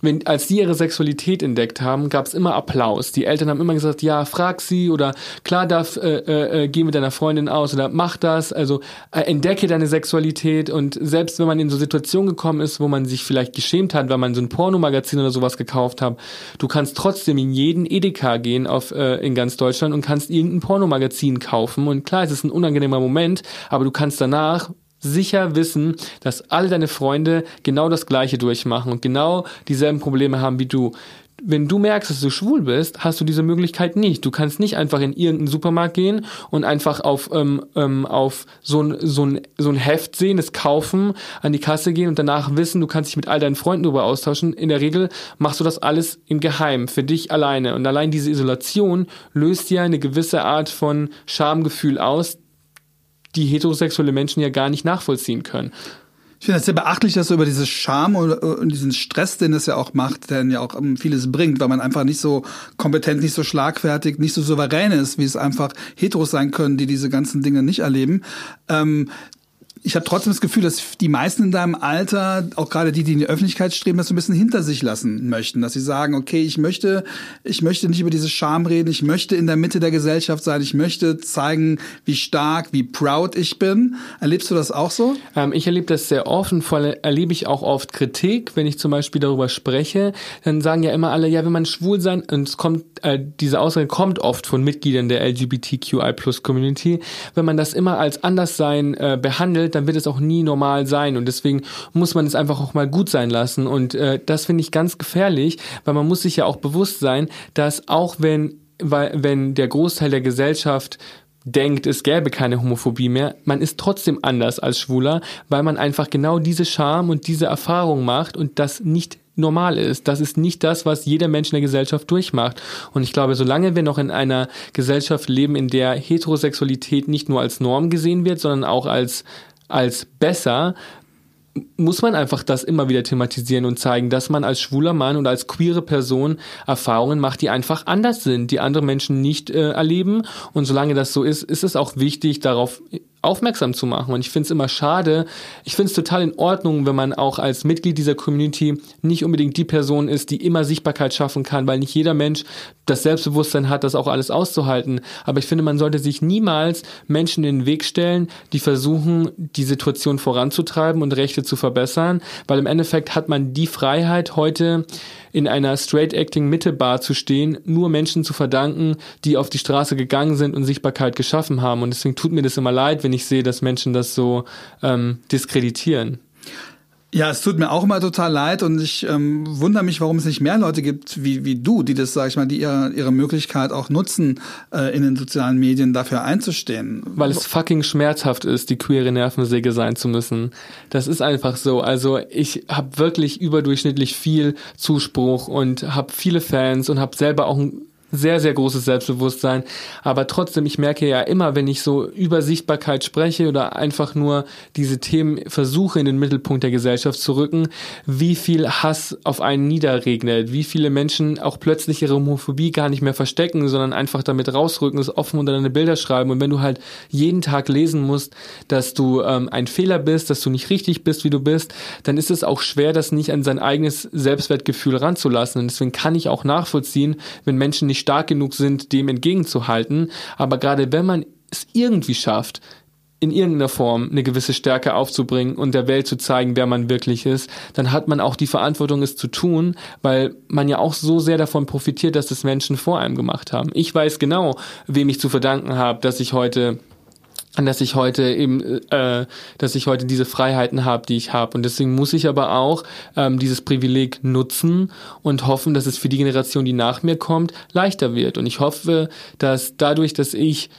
wenn, als die ihre Sexualität entdeckt haben, gab es immer Applaus. Die Eltern haben immer gesagt, ja, frag sie oder klar darf, äh, äh, äh, geh mit deiner Freundin aus oder mach das, also äh, entdecke deine Sexualität und selbst wenn man in so Situationen gekommen ist, wo man sich vielleicht geschämt hat, weil man so ein Pornomagazin oder sowas gekauft hat, du kannst trotzdem in jeden Edeka gehen auf, äh, in ganz Deutschland und kannst irgendein Pornomagazin kaufen und klar, es ist ein unangenehmer Moment, aber du kannst danach sicher wissen, dass alle deine Freunde genau das Gleiche durchmachen und genau dieselben Probleme haben wie du. Wenn du merkst, dass du schwul bist, hast du diese Möglichkeit nicht. Du kannst nicht einfach in irgendeinen Supermarkt gehen und einfach auf, ähm, ähm, auf so ein, so, ein, so ein Heft sehen, es kaufen, an die Kasse gehen und danach wissen, du kannst dich mit all deinen Freunden darüber austauschen. In der Regel machst du das alles im Geheim, für dich alleine. Und allein diese Isolation löst ja eine gewisse Art von Schamgefühl aus, die heterosexuelle Menschen ja gar nicht nachvollziehen können. Ich finde es sehr beachtlich, dass du über diese Scham und diesen Stress, den es ja auch macht, der ja auch vieles bringt, weil man einfach nicht so kompetent, nicht so schlagfertig, nicht so souverän ist, wie es einfach Heteros sein können, die diese ganzen Dinge nicht erleben. Ähm, ich habe trotzdem das Gefühl, dass die meisten in deinem Alter, auch gerade die, die in die Öffentlichkeit streben, das so ein bisschen hinter sich lassen möchten. Dass sie sagen, okay, ich möchte, ich möchte nicht über diese Scham reden, ich möchte in der Mitte der Gesellschaft sein, ich möchte zeigen, wie stark, wie proud ich bin. Erlebst du das auch so? Ähm, ich erlebe das sehr oft und vor allem erlebe ich auch oft Kritik, wenn ich zum Beispiel darüber spreche. Dann sagen ja immer alle, ja, wenn man schwul sein, und es kommt, äh, diese Aussage kommt oft von Mitgliedern der LGBTQI Plus Community, wenn man das immer als Anderssein äh, behandelt, dann wird es auch nie normal sein. Und deswegen muss man es einfach auch mal gut sein lassen. Und äh, das finde ich ganz gefährlich, weil man muss sich ja auch bewusst sein, dass auch wenn, weil, wenn der Großteil der Gesellschaft denkt, es gäbe keine Homophobie mehr, man ist trotzdem anders als Schwuler, weil man einfach genau diese Scham und diese Erfahrung macht und das nicht normal ist. Das ist nicht das, was jeder Mensch in der Gesellschaft durchmacht. Und ich glaube, solange wir noch in einer Gesellschaft leben, in der Heterosexualität nicht nur als Norm gesehen wird, sondern auch als als besser, muss man einfach das immer wieder thematisieren und zeigen, dass man als schwuler Mann und als queere Person Erfahrungen macht, die einfach anders sind, die andere Menschen nicht äh, erleben. Und solange das so ist, ist es auch wichtig, darauf aufmerksam zu machen. Und ich finde es immer schade. Ich finde es total in Ordnung, wenn man auch als Mitglied dieser Community nicht unbedingt die Person ist, die immer Sichtbarkeit schaffen kann, weil nicht jeder Mensch das Selbstbewusstsein hat, das auch alles auszuhalten. Aber ich finde, man sollte sich niemals Menschen in den Weg stellen, die versuchen, die Situation voranzutreiben und Rechte zu verbessern, weil im Endeffekt hat man die Freiheit heute, in einer Straight-Acting-Mitte-Bar zu stehen, nur Menschen zu verdanken, die auf die Straße gegangen sind und Sichtbarkeit geschaffen haben. Und deswegen tut mir das immer leid, wenn ich sehe, dass Menschen das so ähm, diskreditieren. Ja, es tut mir auch immer total leid und ich ähm, wundere mich, warum es nicht mehr Leute gibt wie, wie du, die das, sag ich mal, die ihre, ihre Möglichkeit auch nutzen, äh, in den sozialen Medien dafür einzustehen. Weil es fucking schmerzhaft ist, die queere Nervensäge sein zu müssen. Das ist einfach so. Also ich habe wirklich überdurchschnittlich viel Zuspruch und habe viele Fans und habe selber auch ein sehr, sehr großes Selbstbewusstsein. Aber trotzdem, ich merke ja immer, wenn ich so über Sichtbarkeit spreche oder einfach nur diese Themen versuche in den Mittelpunkt der Gesellschaft zu rücken, wie viel Hass auf einen niederregnet, wie viele Menschen auch plötzlich ihre Homophobie gar nicht mehr verstecken, sondern einfach damit rausrücken, es offen unter deine Bilder schreiben. Und wenn du halt jeden Tag lesen musst, dass du ähm, ein Fehler bist, dass du nicht richtig bist, wie du bist, dann ist es auch schwer, das nicht an sein eigenes Selbstwertgefühl ranzulassen. Und deswegen kann ich auch nachvollziehen, wenn Menschen nicht stark genug sind, dem entgegenzuhalten. Aber gerade wenn man es irgendwie schafft, in irgendeiner Form eine gewisse Stärke aufzubringen und der Welt zu zeigen, wer man wirklich ist, dann hat man auch die Verantwortung, es zu tun, weil man ja auch so sehr davon profitiert, dass das Menschen vor einem gemacht haben. Ich weiß genau, wem ich zu verdanken habe, dass ich heute dass ich heute eben, äh, dass ich heute diese Freiheiten habe, die ich habe. Und deswegen muss ich aber auch ähm, dieses Privileg nutzen und hoffen, dass es für die Generation, die nach mir kommt, leichter wird. Und ich hoffe, dass dadurch, dass ich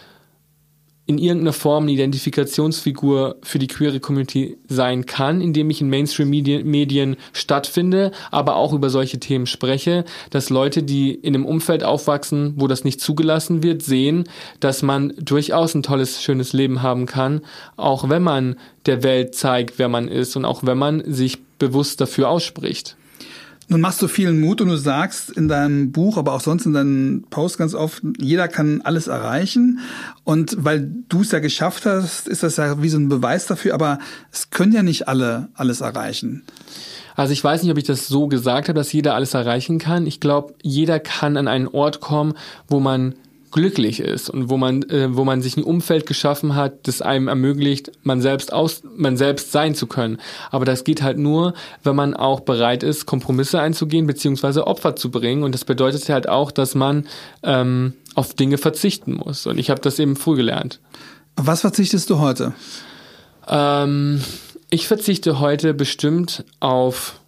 in irgendeiner Form eine Identifikationsfigur für die queere Community sein kann, indem ich in Mainstream-Medien stattfinde, aber auch über solche Themen spreche, dass Leute, die in einem Umfeld aufwachsen, wo das nicht zugelassen wird, sehen, dass man durchaus ein tolles, schönes Leben haben kann, auch wenn man der Welt zeigt, wer man ist und auch wenn man sich bewusst dafür ausspricht. Nun machst du vielen Mut und du sagst in deinem Buch, aber auch sonst in deinen Posts ganz oft, jeder kann alles erreichen. Und weil du es ja geschafft hast, ist das ja wie so ein Beweis dafür, aber es können ja nicht alle alles erreichen. Also ich weiß nicht, ob ich das so gesagt habe, dass jeder alles erreichen kann. Ich glaube, jeder kann an einen Ort kommen, wo man glücklich ist und wo man, äh, wo man sich ein Umfeld geschaffen hat, das einem ermöglicht, man selbst aus, man selbst sein zu können. Aber das geht halt nur, wenn man auch bereit ist, Kompromisse einzugehen beziehungsweise Opfer zu bringen. Und das bedeutet halt auch, dass man ähm, auf Dinge verzichten muss. Und ich habe das eben früh gelernt. Was verzichtest du heute? Ähm, ich verzichte heute bestimmt auf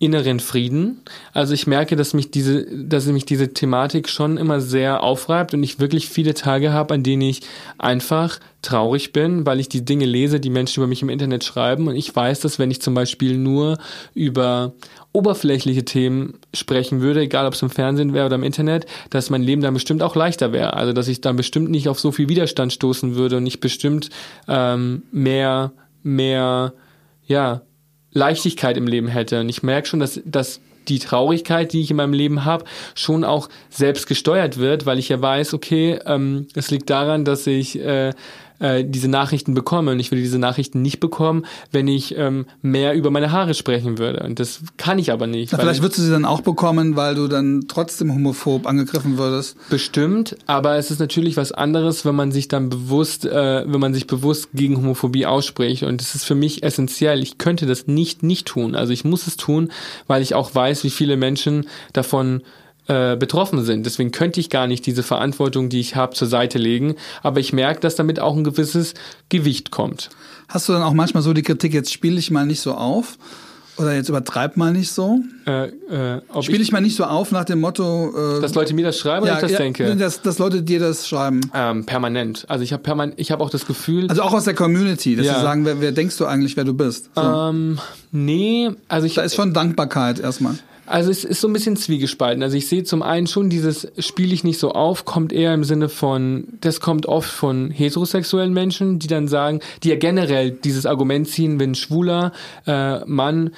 inneren Frieden. Also ich merke, dass mich diese, dass mich diese Thematik schon immer sehr aufreibt und ich wirklich viele Tage habe, an denen ich einfach traurig bin, weil ich die Dinge lese, die Menschen über mich im Internet schreiben und ich weiß, dass wenn ich zum Beispiel nur über oberflächliche Themen sprechen würde, egal ob es im Fernsehen wäre oder im Internet, dass mein Leben dann bestimmt auch leichter wäre. Also dass ich dann bestimmt nicht auf so viel Widerstand stoßen würde und ich bestimmt ähm, mehr, mehr, ja, Leichtigkeit im Leben hätte. Und ich merke schon, dass, dass die Traurigkeit, die ich in meinem Leben habe, schon auch selbst gesteuert wird, weil ich ja weiß, okay, ähm, es liegt daran, dass ich äh, äh, diese Nachrichten bekomme. Und ich würde diese Nachrichten nicht bekommen, wenn ich ähm, mehr über meine Haare sprechen würde. Und das kann ich aber nicht. Na, vielleicht würdest du sie dann auch bekommen, weil du dann trotzdem homophob angegriffen würdest. Bestimmt, aber es ist natürlich was anderes, wenn man sich dann bewusst, äh, wenn man sich bewusst gegen Homophobie ausspricht. Und es ist für mich essentiell. Ich könnte das nicht nicht tun. Also ich muss es tun, weil ich auch weiß, wie viele Menschen davon äh, betroffen sind. Deswegen könnte ich gar nicht diese Verantwortung, die ich habe, zur Seite legen. Aber ich merke, dass damit auch ein gewisses Gewicht kommt. Hast du dann auch manchmal so die Kritik, jetzt spiele ich mal nicht so auf? Oder jetzt übertreib mal nicht so. Äh, äh, Spiele ich, ich, mal nicht so auf nach dem Motto. Äh, dass Leute mir das schreiben ja, oder ich das ja, denke? Dass, dass Leute dir das schreiben. Ähm, permanent. Also ich habe permanent, ich habe auch das Gefühl. Also auch aus der Community, dass ja. sie sagen, wer, wer denkst du eigentlich, wer du bist? So. Ähm, nee, also ich. Da ist schon Dankbarkeit erstmal. Also es ist so ein bisschen zwiegespalten. Also ich sehe zum einen schon dieses spiele ich nicht so auf, kommt eher im Sinne von, das kommt oft von heterosexuellen Menschen, die dann sagen, die ja generell dieses Argument ziehen, wenn ein schwuler äh, Mann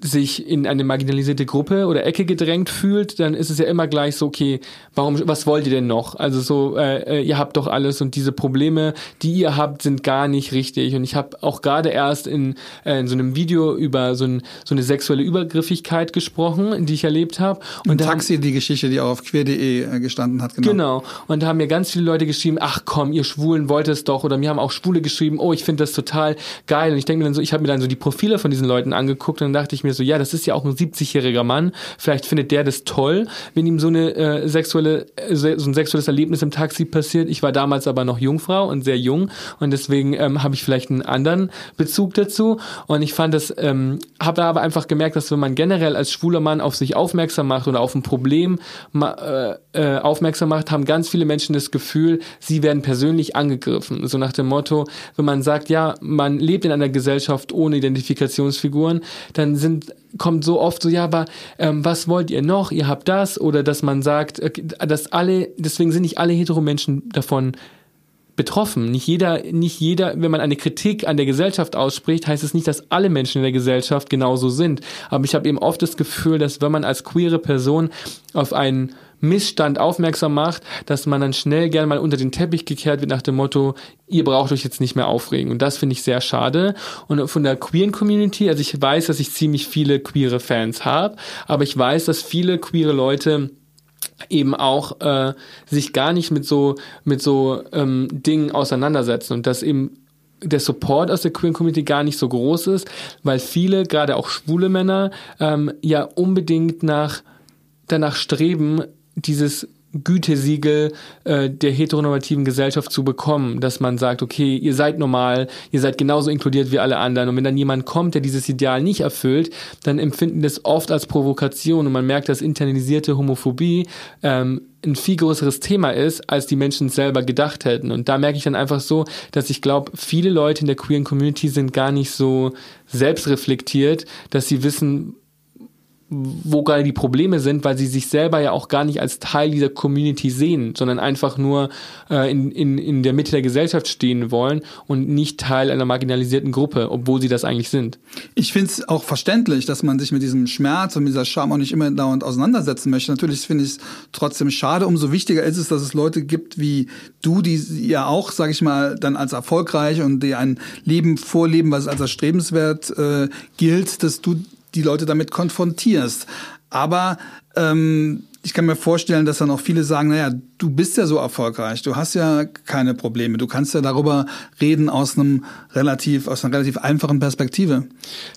sich in eine marginalisierte Gruppe oder Ecke gedrängt fühlt, dann ist es ja immer gleich so, okay, warum, was wollt ihr denn noch? Also so, äh, äh, ihr habt doch alles und diese Probleme, die ihr habt, sind gar nicht richtig. Und ich habe auch gerade erst in, äh, in so einem Video über so, ein, so eine sexuelle Übergriffigkeit gesprochen, die ich erlebt habe. Und Im Taxi die Geschichte, die auch auf queer.de äh, gestanden hat, genau. Genau. Und da haben mir ganz viele Leute geschrieben, ach komm, ihr Schwulen wollt es doch. Oder mir haben auch Schwule geschrieben, oh, ich finde das total geil. Und ich denke mir dann so, ich habe mir dann so die Profile von diesen Leuten angeguckt und dann dachte ich mir so, ja, das ist ja auch ein 70-jähriger Mann, vielleicht findet der das toll, wenn ihm so eine äh, sexuelle, äh, so ein sexuelles Erlebnis im Taxi passiert. Ich war damals aber noch Jungfrau und sehr jung und deswegen ähm, habe ich vielleicht einen anderen Bezug dazu und ich fand das, ähm, habe aber einfach gemerkt, dass wenn man generell als schwuler Mann auf sich aufmerksam macht oder auf ein Problem äh, äh, aufmerksam macht, haben ganz viele Menschen das Gefühl, sie werden persönlich angegriffen. So nach dem Motto, wenn man sagt, ja, man lebt in einer Gesellschaft ohne Identifikationsfiguren, dann sind kommt so oft so, ja, aber ähm, was wollt ihr noch? Ihr habt das oder dass man sagt, äh, dass alle, deswegen sind nicht alle Heteromenschen davon betroffen. Nicht jeder, nicht jeder, wenn man eine Kritik an der Gesellschaft ausspricht, heißt es nicht, dass alle Menschen in der Gesellschaft genauso sind. Aber ich habe eben oft das Gefühl, dass wenn man als queere Person auf einen Missstand aufmerksam macht, dass man dann schnell gerne mal unter den Teppich gekehrt wird nach dem Motto, ihr braucht euch jetzt nicht mehr aufregen. Und das finde ich sehr schade. Und von der queeren Community, also ich weiß, dass ich ziemlich viele queere Fans habe, aber ich weiß, dass viele queere Leute eben auch äh, sich gar nicht mit so mit so ähm, Dingen auseinandersetzen und dass eben der Support aus der queeren Community gar nicht so groß ist, weil viele, gerade auch schwule Männer, ähm, ja unbedingt nach danach streben, dieses Gütesiegel äh, der heteronormativen Gesellschaft zu bekommen, dass man sagt, okay, ihr seid normal, ihr seid genauso inkludiert wie alle anderen. Und wenn dann jemand kommt, der dieses Ideal nicht erfüllt, dann empfinden das oft als Provokation und man merkt, dass internalisierte Homophobie ähm, ein viel größeres Thema ist, als die Menschen selber gedacht hätten. Und da merke ich dann einfach so, dass ich glaube, viele Leute in der queeren Community sind gar nicht so selbstreflektiert, dass sie wissen, wo gerade die Probleme sind, weil sie sich selber ja auch gar nicht als Teil dieser Community sehen, sondern einfach nur äh, in, in, in der Mitte der Gesellschaft stehen wollen und nicht Teil einer marginalisierten Gruppe, obwohl sie das eigentlich sind. Ich finde es auch verständlich, dass man sich mit diesem Schmerz und dieser Scham auch nicht immer dauernd auseinandersetzen möchte. Natürlich finde ich es trotzdem schade. Umso wichtiger ist es, dass es Leute gibt wie du, die ja auch, sage ich mal, dann als erfolgreich und die ein Leben vorleben, was als erstrebenswert äh, gilt, dass du die Leute damit konfrontierst. Aber ähm, ich kann mir vorstellen, dass dann auch viele sagen, naja, du bist ja so erfolgreich, du hast ja keine Probleme, du kannst ja darüber reden aus einem relativ, aus einer relativ einfachen Perspektive.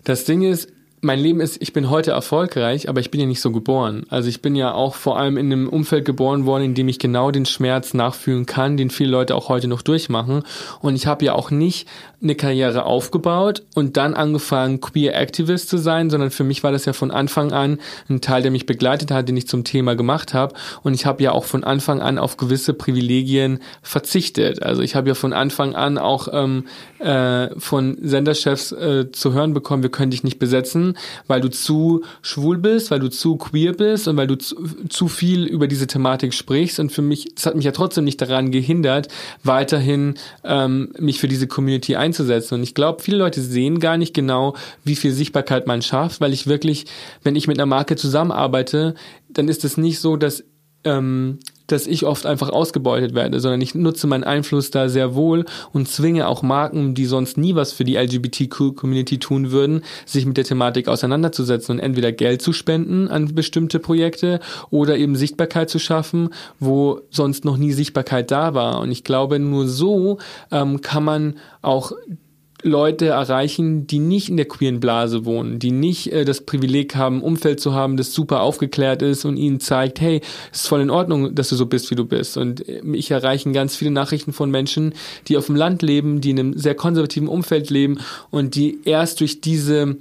Das Ding ist, mein Leben ist, ich bin heute erfolgreich, aber ich bin ja nicht so geboren. Also ich bin ja auch vor allem in einem Umfeld geboren worden, in dem ich genau den Schmerz nachfühlen kann, den viele Leute auch heute noch durchmachen. Und ich habe ja auch nicht eine Karriere aufgebaut und dann angefangen, Queer Activist zu sein, sondern für mich war das ja von Anfang an ein Teil, der mich begleitet hat, den ich zum Thema gemacht habe. Und ich habe ja auch von Anfang an auf gewisse Privilegien verzichtet. Also ich habe ja von Anfang an auch ähm, äh, von Senderchefs äh, zu hören bekommen, wir können dich nicht besetzen weil du zu schwul bist, weil du zu queer bist und weil du zu, zu viel über diese Thematik sprichst. Und für mich, das hat mich ja trotzdem nicht daran gehindert, weiterhin ähm, mich für diese Community einzusetzen. Und ich glaube, viele Leute sehen gar nicht genau, wie viel Sichtbarkeit man schafft, weil ich wirklich, wenn ich mit einer Marke zusammenarbeite, dann ist es nicht so, dass ähm, dass ich oft einfach ausgebeutet werde, sondern ich nutze meinen Einfluss da sehr wohl und zwinge auch Marken, die sonst nie was für die LGBTQ-Community tun würden, sich mit der Thematik auseinanderzusetzen und entweder Geld zu spenden an bestimmte Projekte oder eben Sichtbarkeit zu schaffen, wo sonst noch nie Sichtbarkeit da war. Und ich glaube, nur so ähm, kann man auch Leute erreichen, die nicht in der queeren Blase wohnen, die nicht äh, das Privileg haben, Umfeld zu haben, das super aufgeklärt ist und ihnen zeigt, hey, es ist voll in Ordnung, dass du so bist, wie du bist. Und äh, ich erreichen ganz viele Nachrichten von Menschen, die auf dem Land leben, die in einem sehr konservativen Umfeld leben und die erst durch diese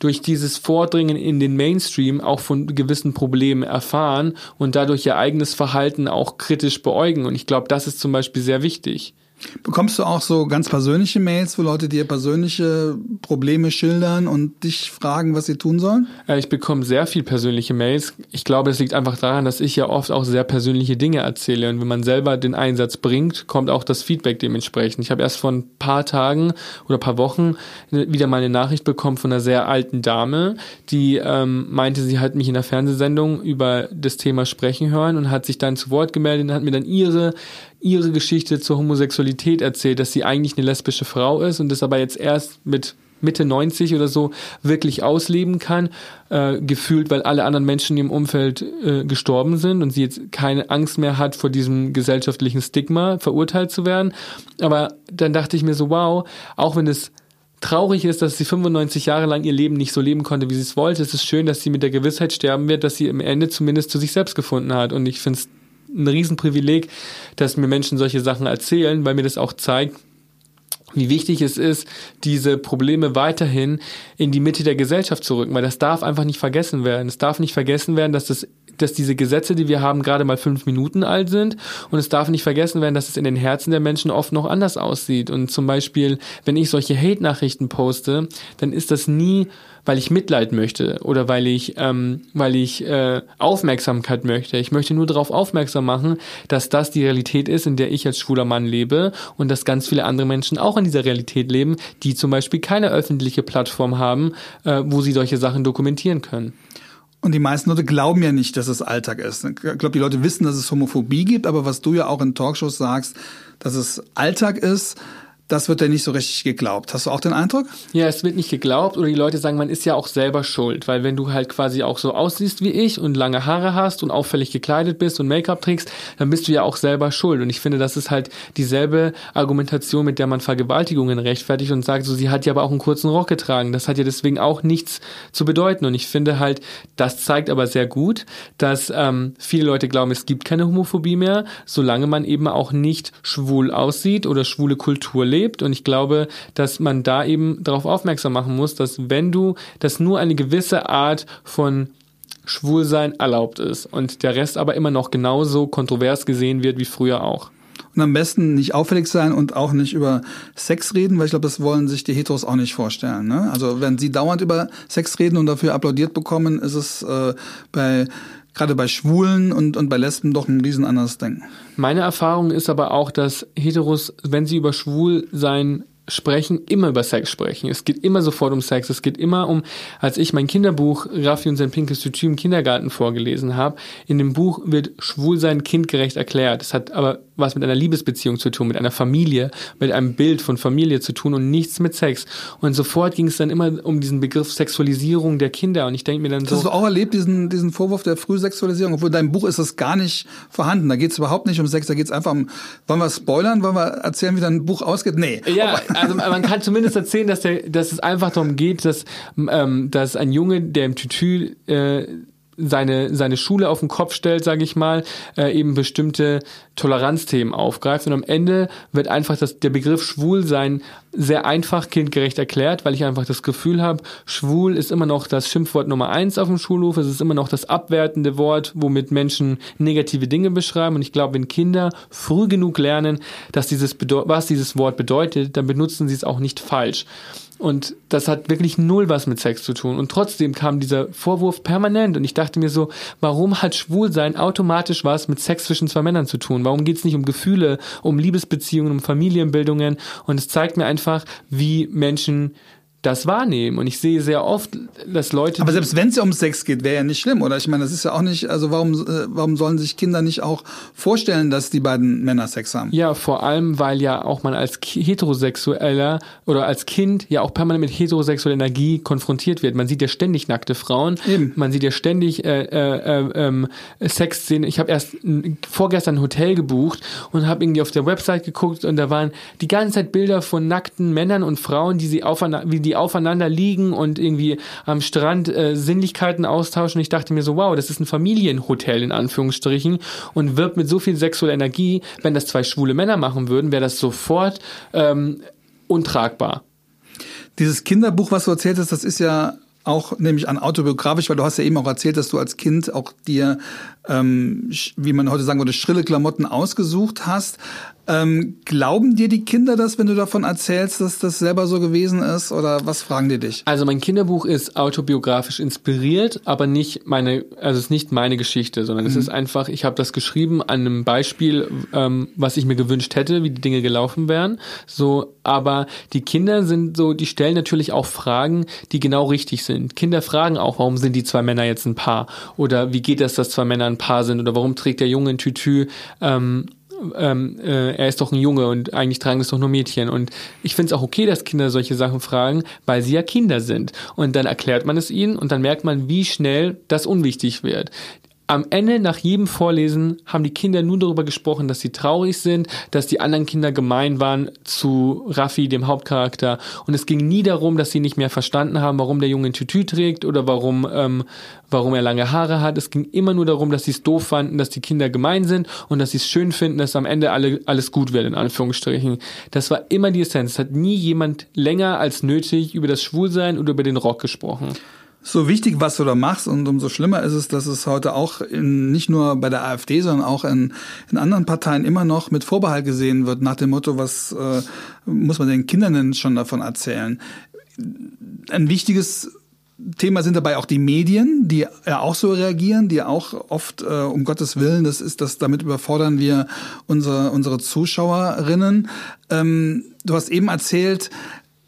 durch dieses Vordringen in den Mainstream auch von gewissen Problemen erfahren und dadurch ihr eigenes Verhalten auch kritisch beäugen. Und ich glaube, das ist zum Beispiel sehr wichtig. Bekommst du auch so ganz persönliche Mails, wo Leute dir persönliche Probleme schildern und dich fragen, was sie tun sollen? Ich bekomme sehr viel persönliche Mails. Ich glaube, es liegt einfach daran, dass ich ja oft auch sehr persönliche Dinge erzähle. Und wenn man selber den Einsatz bringt, kommt auch das Feedback dementsprechend. Ich habe erst vor ein paar Tagen oder paar Wochen wieder mal eine Nachricht bekommen von einer sehr alten Dame, die ähm, meinte, sie hat mich in der Fernsehsendung über das Thema sprechen hören und hat sich dann zu Wort gemeldet und hat mir dann ihre ihre Geschichte zur Homosexualität erzählt, dass sie eigentlich eine lesbische Frau ist und das aber jetzt erst mit Mitte 90 oder so wirklich ausleben kann, äh, gefühlt, weil alle anderen Menschen im Umfeld äh, gestorben sind und sie jetzt keine Angst mehr hat vor diesem gesellschaftlichen Stigma, verurteilt zu werden. Aber dann dachte ich mir so, wow, auch wenn es traurig ist, dass sie 95 Jahre lang ihr Leben nicht so leben konnte, wie sie es wollte, es ist schön, dass sie mit der Gewissheit sterben wird, dass sie im Ende zumindest zu sich selbst gefunden hat. Und ich finde es ein Riesenprivileg, dass mir Menschen solche Sachen erzählen, weil mir das auch zeigt, wie wichtig es ist, diese Probleme weiterhin in die Mitte der Gesellschaft zu rücken, weil das darf einfach nicht vergessen werden. Es darf nicht vergessen werden, dass das dass diese Gesetze, die wir haben, gerade mal fünf Minuten alt sind. Und es darf nicht vergessen werden, dass es in den Herzen der Menschen oft noch anders aussieht. Und zum Beispiel, wenn ich solche Hate-Nachrichten poste, dann ist das nie weil ich Mitleid möchte oder weil ich, ähm, weil ich äh, Aufmerksamkeit möchte. Ich möchte nur darauf aufmerksam machen, dass das die Realität ist, in der ich als schwuler Mann lebe und dass ganz viele andere Menschen auch in dieser Realität leben, die zum Beispiel keine öffentliche Plattform haben, äh, wo sie solche Sachen dokumentieren können. Und die meisten Leute glauben ja nicht, dass es Alltag ist. Ich glaube, die Leute wissen, dass es Homophobie gibt, aber was du ja auch in Talkshows sagst, dass es Alltag ist, das wird ja nicht so richtig geglaubt. Hast du auch den Eindruck? Ja, es wird nicht geglaubt oder die Leute sagen, man ist ja auch selber schuld, weil wenn du halt quasi auch so aussiehst wie ich und lange Haare hast und auffällig gekleidet bist und Make-up trägst, dann bist du ja auch selber schuld. Und ich finde, das ist halt dieselbe Argumentation, mit der man Vergewaltigungen rechtfertigt und sagt, so sie hat ja aber auch einen kurzen Rock getragen. Das hat ja deswegen auch nichts zu bedeuten. Und ich finde halt, das zeigt aber sehr gut, dass ähm, viele Leute glauben, es gibt keine Homophobie mehr, solange man eben auch nicht schwul aussieht oder schwule Kultur lebt lebt. Und ich glaube, dass man da eben darauf aufmerksam machen muss, dass wenn du, dass nur eine gewisse Art von Schwulsein erlaubt ist und der Rest aber immer noch genauso kontrovers gesehen wird wie früher auch. Und am besten nicht auffällig sein und auch nicht über Sex reden, weil ich glaube, das wollen sich die Heteros auch nicht vorstellen. Ne? Also wenn sie dauernd über Sex reden und dafür applaudiert bekommen, ist es äh, bei gerade bei Schwulen und, und bei Lesben doch ein riesen anderes Denken. Meine Erfahrung ist aber auch, dass Heteros, wenn sie über Schwulsein sprechen, immer über Sex sprechen. Es geht immer sofort um Sex. Es geht immer um, als ich mein Kinderbuch Raffi und sein pinkes Tütü im Kindergarten vorgelesen habe, in dem Buch wird Schwulsein kindgerecht erklärt. Es hat aber was mit einer Liebesbeziehung zu tun, mit einer Familie, mit einem Bild von Familie zu tun und nichts mit Sex. Und sofort ging es dann immer um diesen Begriff Sexualisierung der Kinder. Und ich denke mir dann so. Hast du auch erlebt, diesen, diesen Vorwurf der Frühsexualisierung? Obwohl dein Buch ist das gar nicht vorhanden. Da geht es überhaupt nicht um Sex, da geht es einfach um, wollen wir spoilern, wollen wir erzählen, wie dein Buch ausgeht? Nee. Ja, also man kann zumindest erzählen, dass, der, dass es einfach darum geht, dass, ähm, dass ein Junge, der im Tütü äh, seine, seine Schule auf den Kopf stellt, sage ich mal, äh, eben bestimmte Toleranzthemen aufgreift. Und am Ende wird einfach das, der Begriff Schwulsein sehr einfach kindgerecht erklärt, weil ich einfach das Gefühl habe, schwul ist immer noch das Schimpfwort Nummer eins auf dem Schulhof. Es ist immer noch das abwertende Wort, womit Menschen negative Dinge beschreiben. Und ich glaube, wenn Kinder früh genug lernen, dass dieses was dieses Wort bedeutet, dann benutzen sie es auch nicht falsch. Und das hat wirklich null was mit Sex zu tun. Und trotzdem kam dieser Vorwurf permanent. Und ich dachte mir so, warum hat Schwulsein automatisch was mit Sex zwischen zwei Männern zu tun? Warum geht es nicht um Gefühle, um Liebesbeziehungen, um Familienbildungen? Und es zeigt mir einfach, wie Menschen das wahrnehmen. Und ich sehe sehr oft, dass Leute. Aber selbst wenn es ja um Sex geht, wäre ja nicht schlimm, oder? Ich meine, das ist ja auch nicht, also warum, äh, warum sollen sich Kinder nicht auch vorstellen, dass die beiden Männer Sex haben? Ja, vor allem, weil ja auch man als Heterosexueller oder als Kind ja auch permanent mit heterosexueller Energie konfrontiert wird. Man sieht ja ständig nackte Frauen. Eben. Man sieht ja ständig äh, äh, äh, Sexszenen. Ich habe erst vorgestern ein Hotel gebucht und habe irgendwie auf der Website geguckt und da waren die ganze Zeit Bilder von nackten Männern und Frauen, die sie aufeinander, wie die aufeinander liegen und irgendwie am Strand äh, Sinnlichkeiten austauschen. Ich dachte mir so, wow, das ist ein Familienhotel in Anführungsstrichen und wirbt mit so viel sexueller Energie. Wenn das zwei schwule Männer machen würden, wäre das sofort ähm, untragbar. Dieses Kinderbuch, was du erzählt hast, das ist ja auch nämlich an autobiografisch, weil du hast ja eben auch erzählt, dass du als Kind auch dir, ähm, wie man heute sagen würde, schrille Klamotten ausgesucht hast. Ähm, glauben dir die Kinder das, wenn du davon erzählst, dass das selber so gewesen ist? Oder was fragen die dich? Also mein Kinderbuch ist autobiografisch inspiriert, aber nicht meine, also es ist nicht meine Geschichte, sondern mhm. es ist einfach, ich habe das geschrieben an einem Beispiel, ähm, was ich mir gewünscht hätte, wie die Dinge gelaufen wären. So, aber die Kinder sind so, die stellen natürlich auch Fragen, die genau richtig sind. Kinder fragen auch, warum sind die zwei Männer jetzt ein Paar? Oder wie geht das, dass zwei Männer ein Paar sind? Oder warum trägt der Junge ein Tütü? Ähm, ähm, äh, er ist doch ein Junge und eigentlich tragen es doch nur Mädchen. Und ich finde es auch okay, dass Kinder solche Sachen fragen, weil sie ja Kinder sind. Und dann erklärt man es ihnen und dann merkt man, wie schnell das unwichtig wird am Ende nach jedem Vorlesen haben die Kinder nur darüber gesprochen, dass sie traurig sind, dass die anderen Kinder gemein waren zu Raffi, dem Hauptcharakter. Und es ging nie darum, dass sie nicht mehr verstanden haben, warum der Junge ein Tütü trägt oder warum, ähm, warum er lange Haare hat. Es ging immer nur darum, dass sie es doof fanden, dass die Kinder gemein sind und dass sie es schön finden, dass am Ende alle, alles gut wird, in Anführungsstrichen. Das war immer die Essenz. Es hat nie jemand länger als nötig über das Schwulsein oder über den Rock gesprochen so wichtig, was du da machst und umso schlimmer ist es, dass es heute auch in, nicht nur bei der AfD, sondern auch in, in anderen Parteien immer noch mit Vorbehalt gesehen wird, nach dem Motto, was äh, muss man den Kindern denn schon davon erzählen? Ein wichtiges Thema sind dabei auch die Medien, die ja auch so reagieren, die auch oft, äh, um Gottes Willen, das ist das, damit überfordern wir unsere, unsere Zuschauerinnen. Ähm, du hast eben erzählt,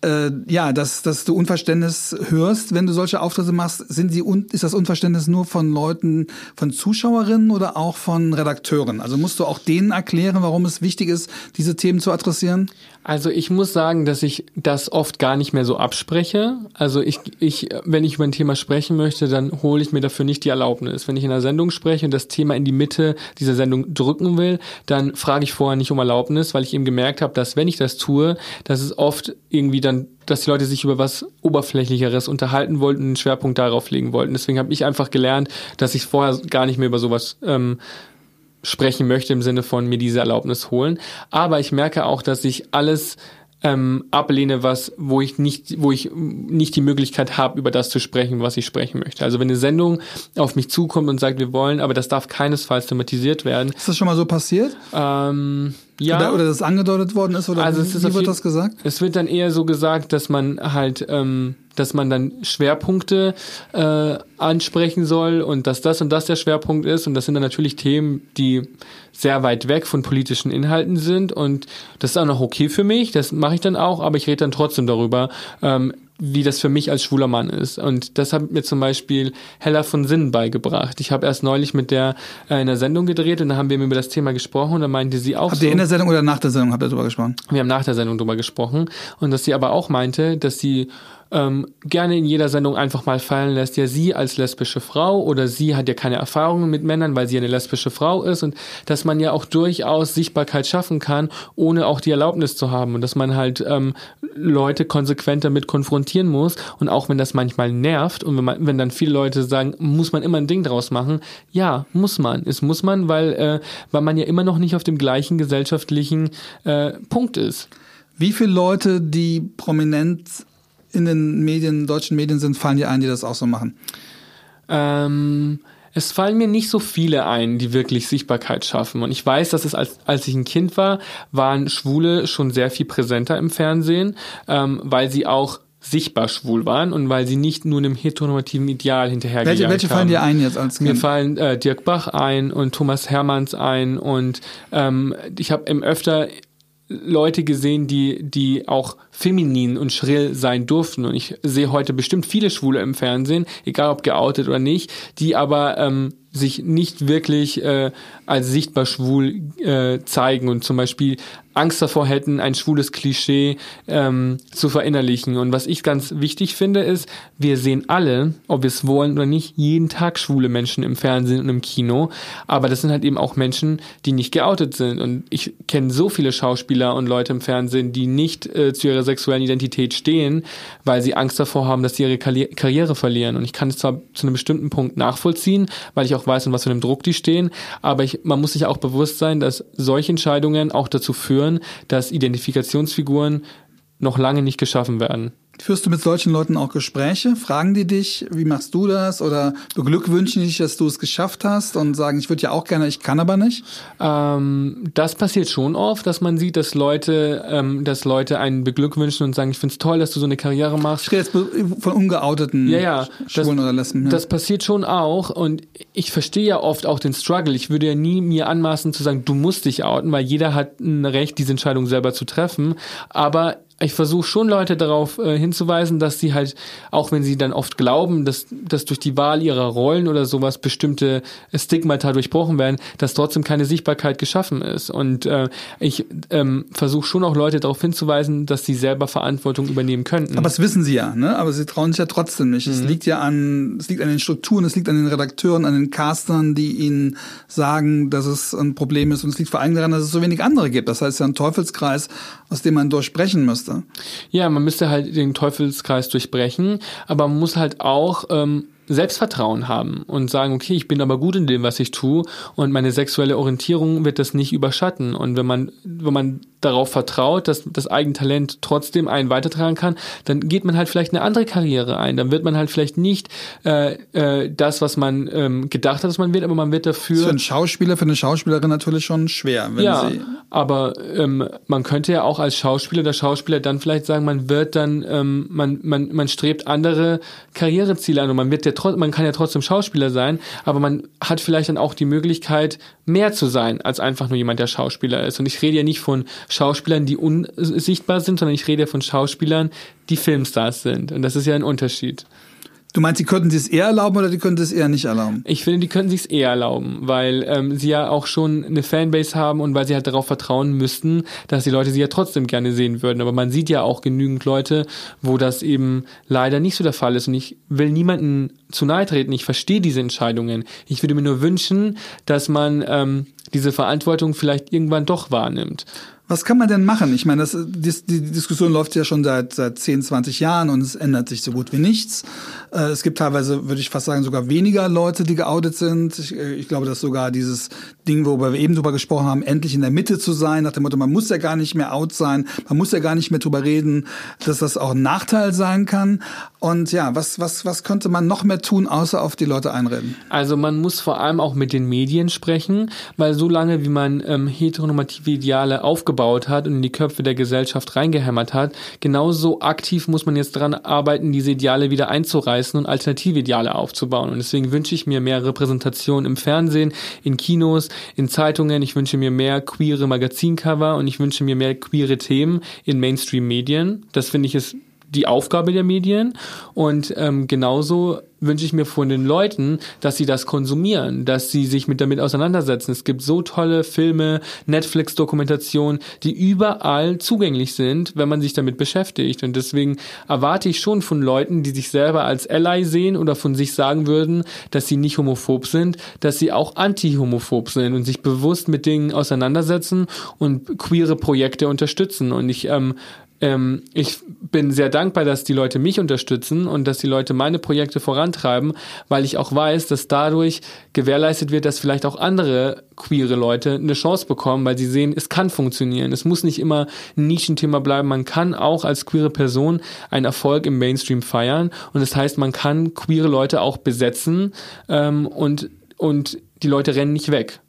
äh, ja, dass, dass du Unverständnis hörst, wenn du solche Auftritte machst. Sind sie un ist das Unverständnis nur von Leuten, von Zuschauerinnen oder auch von Redakteuren? Also musst du auch denen erklären, warum es wichtig ist, diese Themen zu adressieren? Also ich muss sagen, dass ich das oft gar nicht mehr so abspreche. Also ich, ich, wenn ich über ein Thema sprechen möchte, dann hole ich mir dafür nicht die Erlaubnis. Wenn ich in einer Sendung spreche und das Thema in die Mitte dieser Sendung drücken will, dann frage ich vorher nicht um Erlaubnis, weil ich eben gemerkt habe, dass wenn ich das tue, dass es oft irgendwie dann, dass die Leute sich über was Oberflächlicheres unterhalten wollten und einen Schwerpunkt darauf legen wollten. Deswegen habe ich einfach gelernt, dass ich vorher gar nicht mehr über sowas ähm, sprechen möchte im Sinne von mir diese Erlaubnis holen. Aber ich merke auch, dass ich alles ähm, ablehne, was, wo ich nicht, wo ich nicht die Möglichkeit habe, über das zu sprechen, was ich sprechen möchte. Also wenn eine Sendung auf mich zukommt und sagt, wir wollen, aber das darf keinesfalls thematisiert werden. Ist das schon mal so passiert? Ähm, ja. Oder, oder das angedeutet worden ist oder also es ist wie wird das gesagt? Es wird dann eher so gesagt, dass man halt, ähm, dass man dann Schwerpunkte äh, ansprechen soll und dass das und das der Schwerpunkt ist und das sind dann natürlich Themen, die sehr weit weg von politischen Inhalten sind und das ist auch noch okay für mich, das mache ich dann auch, aber ich rede dann trotzdem darüber. Ähm, wie das für mich als schwuler Mann ist. Und das hat mir zum Beispiel Hella von Sinn beigebracht. Ich habe erst neulich mit der äh, in der Sendung gedreht und da haben wir über das Thema gesprochen und da meinte sie auch. Habt so, ihr in der Sendung oder nach der Sendung habt ihr darüber gesprochen? Wir haben nach der Sendung darüber gesprochen und dass sie aber auch meinte, dass sie ähm, gerne in jeder Sendung einfach mal fallen lässt, ja, sie als lesbische Frau oder sie hat ja keine Erfahrungen mit Männern, weil sie eine lesbische Frau ist und dass man ja auch durchaus Sichtbarkeit schaffen kann, ohne auch die Erlaubnis zu haben und dass man halt ähm, Leute konsequent damit konfrontieren muss und auch wenn das manchmal nervt und wenn, man, wenn dann viele Leute sagen, muss man immer ein Ding draus machen, ja, muss man. Es muss man, weil, äh, weil man ja immer noch nicht auf dem gleichen gesellschaftlichen äh, Punkt ist. Wie viele Leute, die prominent in den Medien, deutschen Medien sind, fallen dir ein, die das auch so machen? Ähm, es fallen mir nicht so viele ein, die wirklich Sichtbarkeit schaffen. Und ich weiß, dass es als, als ich ein Kind war, waren Schwule schon sehr viel präsenter im Fernsehen, ähm, weil sie auch sichtbar schwul waren und weil sie nicht nur einem heteronormativen Ideal hinterhergejagt welche, welche fallen dir ein jetzt als Kind? Mir fallen äh, Dirk Bach ein und Thomas Hermanns ein und ähm, ich habe im öfter Leute gesehen, die, die auch feminin und schrill sein durften. Und ich sehe heute bestimmt viele Schwule im Fernsehen, egal ob geoutet oder nicht, die aber ähm, sich nicht wirklich äh, als sichtbar schwul äh, zeigen und zum Beispiel Angst davor hätten, ein schwules Klischee ähm, zu verinnerlichen. Und was ich ganz wichtig finde, ist, wir sehen alle, ob wir es wollen oder nicht, jeden Tag schwule Menschen im Fernsehen und im Kino. Aber das sind halt eben auch Menschen, die nicht geoutet sind. Und ich kenne so viele Schauspieler und Leute im Fernsehen, die nicht äh, zu ihrer sexuellen Identität stehen, weil sie Angst davor haben, dass sie ihre Karri Karriere verlieren. Und ich kann es zwar zu einem bestimmten Punkt nachvollziehen, weil ich auch weiß, in was für einem Druck die stehen, aber ich, man muss sich auch bewusst sein, dass solche Entscheidungen auch dazu führen, dass Identifikationsfiguren noch lange nicht geschaffen werden. Führst du mit solchen Leuten auch Gespräche? Fragen die dich, wie machst du das? Oder beglückwünschen dich, dass du es geschafft hast und sagen, ich würde ja auch gerne, ich kann aber nicht? Ähm, das passiert schon oft, dass man sieht, dass Leute, ähm, dass Leute einen beglückwünschen und sagen, ich finde es toll, dass du so eine Karriere machst. Ich rede jetzt von ungeouteten ja, ja, Schwulen das, oder Lesben. Ja. Das passiert schon auch und ich verstehe ja oft auch den Struggle. Ich würde ja nie mir anmaßen zu sagen, du musst dich outen, weil jeder hat ein Recht, diese Entscheidung selber zu treffen. Aber ich versuche schon Leute darauf äh, hinzuweisen, dass sie halt, auch wenn sie dann oft glauben, dass, dass durch die Wahl ihrer Rollen oder sowas bestimmte Stigmata durchbrochen werden, dass trotzdem keine Sichtbarkeit geschaffen ist. Und äh, ich ähm, versuche schon auch Leute darauf hinzuweisen, dass sie selber Verantwortung übernehmen könnten. Aber das wissen sie ja, ne? Aber sie trauen sich ja trotzdem nicht. Mhm. Es liegt ja an, es liegt an den Strukturen, es liegt an den Redakteuren, an den Castern, die ihnen sagen, dass es ein Problem ist. Und es liegt vor allem daran, dass es so wenig andere gibt. Das heißt ja ein Teufelskreis, aus dem man durchbrechen müsste müsste. Ja, man müsste halt den Teufelskreis durchbrechen, aber man muss halt auch ähm, Selbstvertrauen haben und sagen, okay, ich bin aber gut in dem, was ich tue und meine sexuelle Orientierung wird das nicht überschatten. Und wenn man, wenn man darauf vertraut, dass das eigene Talent trotzdem einen weitertragen kann, dann geht man halt vielleicht eine andere Karriere ein. Dann wird man halt vielleicht nicht äh, äh, das, was man ähm, gedacht hat, dass man wird, aber man wird dafür. Das ist für einen Schauspieler, für eine Schauspielerin natürlich schon schwer. Wenn ja, sie aber ähm, man könnte ja auch als Schauspieler oder Schauspieler dann vielleicht sagen, man wird dann, ähm, man, man, man strebt andere Karriereziele an und man wird ja man kann ja trotzdem Schauspieler sein, aber man hat vielleicht dann auch die Möglichkeit, mehr zu sein als einfach nur jemand, der Schauspieler ist. Und ich rede ja nicht von Schauspielern, die unsichtbar sind, sondern ich rede von Schauspielern, die Filmstars sind. Und das ist ja ein Unterschied. Du meinst, die könnten es eher erlauben oder die könnten es eher nicht erlauben? Ich finde, die könnten sich eher erlauben, weil ähm, sie ja auch schon eine Fanbase haben und weil sie halt darauf vertrauen müssten, dass die Leute sie ja trotzdem gerne sehen würden. Aber man sieht ja auch genügend Leute, wo das eben leider nicht so der Fall ist. Und ich will niemanden zu nahe treten. Ich verstehe diese Entscheidungen. Ich würde mir nur wünschen, dass man ähm, diese Verantwortung vielleicht irgendwann doch wahrnimmt. Was kann man denn machen? Ich meine, das, die, die Diskussion läuft ja schon seit, seit 10, 20 Jahren und es ändert sich so gut wie nichts. Äh, es gibt teilweise, würde ich fast sagen, sogar weniger Leute, die geoutet sind. Ich, äh, ich glaube, dass sogar dieses Ding, worüber wir eben drüber gesprochen haben, endlich in der Mitte zu sein, nach dem Motto, man muss ja gar nicht mehr out sein, man muss ja gar nicht mehr drüber reden, dass das auch ein Nachteil sein kann. Und ja, was, was, was könnte man noch mehr tun, außer auf die Leute einreden? Also man muss vor allem auch mit den Medien sprechen, weil so lange, wie man ähm, heteronormative Ideale aufgebaut hat und in die Köpfe der Gesellschaft reingehämmert hat, genauso aktiv muss man jetzt daran arbeiten, diese Ideale wieder einzureißen und alternative Ideale aufzubauen. Und deswegen wünsche ich mir mehr Repräsentation im Fernsehen, in Kinos, in Zeitungen. Ich wünsche mir mehr queere Magazincover und ich wünsche mir mehr queere Themen in Mainstream-Medien. Das finde ich ist die Aufgabe der Medien und ähm, genauso wünsche ich mir von den Leuten, dass sie das konsumieren, dass sie sich mit damit auseinandersetzen. Es gibt so tolle Filme, Netflix-Dokumentationen, die überall zugänglich sind, wenn man sich damit beschäftigt. Und deswegen erwarte ich schon von Leuten, die sich selber als Ally sehen oder von sich sagen würden, dass sie nicht homophob sind, dass sie auch anti-homophob sind und sich bewusst mit Dingen auseinandersetzen und queere Projekte unterstützen. Und ich ähm, ähm, ich bin sehr dankbar, dass die Leute mich unterstützen und dass die Leute meine Projekte vorantreiben, weil ich auch weiß, dass dadurch gewährleistet wird, dass vielleicht auch andere queere Leute eine Chance bekommen, weil sie sehen, es kann funktionieren. Es muss nicht immer ein Nischenthema bleiben. Man kann auch als queere Person einen Erfolg im Mainstream feiern und das heißt, man kann queere Leute auch besetzen ähm, und, und die Leute rennen nicht weg.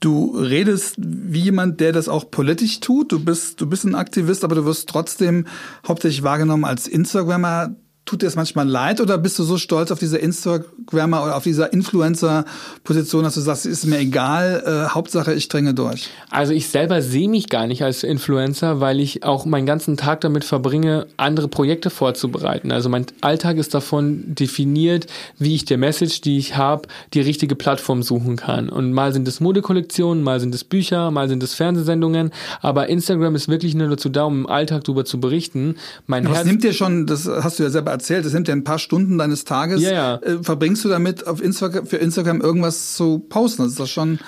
Du redest wie jemand, der das auch politisch tut. Du bist, du bist ein Aktivist, aber du wirst trotzdem hauptsächlich wahrgenommen als Instagrammer. Tut dir das manchmal leid oder bist du so stolz auf diese Instagrammer oder auf dieser Influencer-Position, dass du sagst, ist mir egal, äh, Hauptsache ich dränge durch? Also ich selber sehe mich gar nicht als Influencer, weil ich auch meinen ganzen Tag damit verbringe, andere Projekte vorzubereiten. Also mein Alltag ist davon definiert, wie ich der Message, die ich habe, die richtige Plattform suchen kann. Und mal sind es Modekollektionen, mal sind es Bücher, mal sind es Fernsehsendungen, aber Instagram ist wirklich nur dazu da, um im Alltag darüber zu berichten. Mein Was Herz nimmt dir schon, das hast du ja selber erzählt, es nimmt ja ein paar Stunden deines Tages. Ja, ja. Äh, verbringst du damit auf Instagram, für Instagram irgendwas zu posten? Das ist doch schon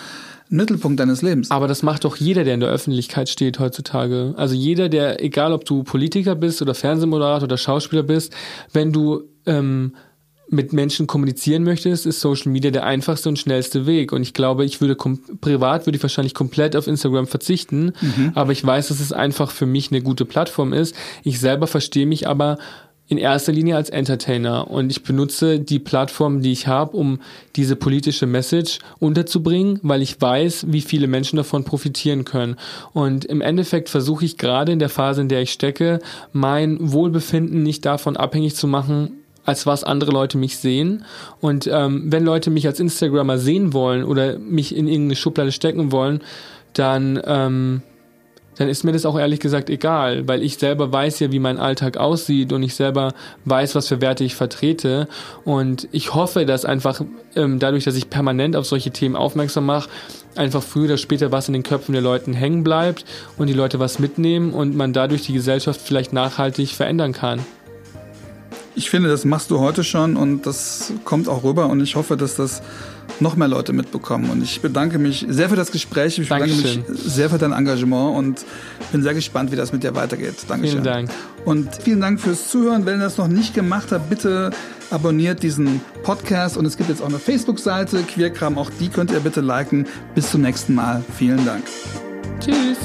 ein Mittelpunkt deines Lebens. Aber das macht doch jeder, der in der Öffentlichkeit steht heutzutage. Also jeder, der, egal ob du Politiker bist oder Fernsehmoderator oder Schauspieler bist, wenn du ähm, mit Menschen kommunizieren möchtest, ist Social Media der einfachste und schnellste Weg. Und ich glaube, ich würde privat würde ich wahrscheinlich komplett auf Instagram verzichten, mhm. aber ich weiß, dass es einfach für mich eine gute Plattform ist. Ich selber verstehe mich aber in erster Linie als Entertainer und ich benutze die Plattform, die ich habe, um diese politische Message unterzubringen, weil ich weiß, wie viele Menschen davon profitieren können. Und im Endeffekt versuche ich gerade in der Phase, in der ich stecke, mein Wohlbefinden nicht davon abhängig zu machen, als was andere Leute mich sehen. Und ähm, wenn Leute mich als Instagrammer sehen wollen oder mich in irgendeine Schublade stecken wollen, dann ähm, dann ist mir das auch ehrlich gesagt egal, weil ich selber weiß ja, wie mein Alltag aussieht und ich selber weiß, was für Werte ich vertrete. Und ich hoffe, dass einfach ähm, dadurch, dass ich permanent auf solche Themen aufmerksam mache, einfach früher oder später was in den Köpfen der Leuten hängen bleibt und die Leute was mitnehmen und man dadurch die Gesellschaft vielleicht nachhaltig verändern kann. Ich finde, das machst du heute schon und das kommt auch rüber und ich hoffe, dass das noch mehr Leute mitbekommen. Und ich bedanke mich sehr für das Gespräch. Ich bedanke Dankeschön. mich sehr für dein Engagement und bin sehr gespannt, wie das mit dir weitergeht. Dankeschön. Vielen Dank. Und vielen Dank fürs Zuhören. Wenn ihr das noch nicht gemacht habt, bitte abonniert diesen Podcast. Und es gibt jetzt auch eine Facebook-Seite, Queerkram. Auch die könnt ihr bitte liken. Bis zum nächsten Mal. Vielen Dank. Tschüss.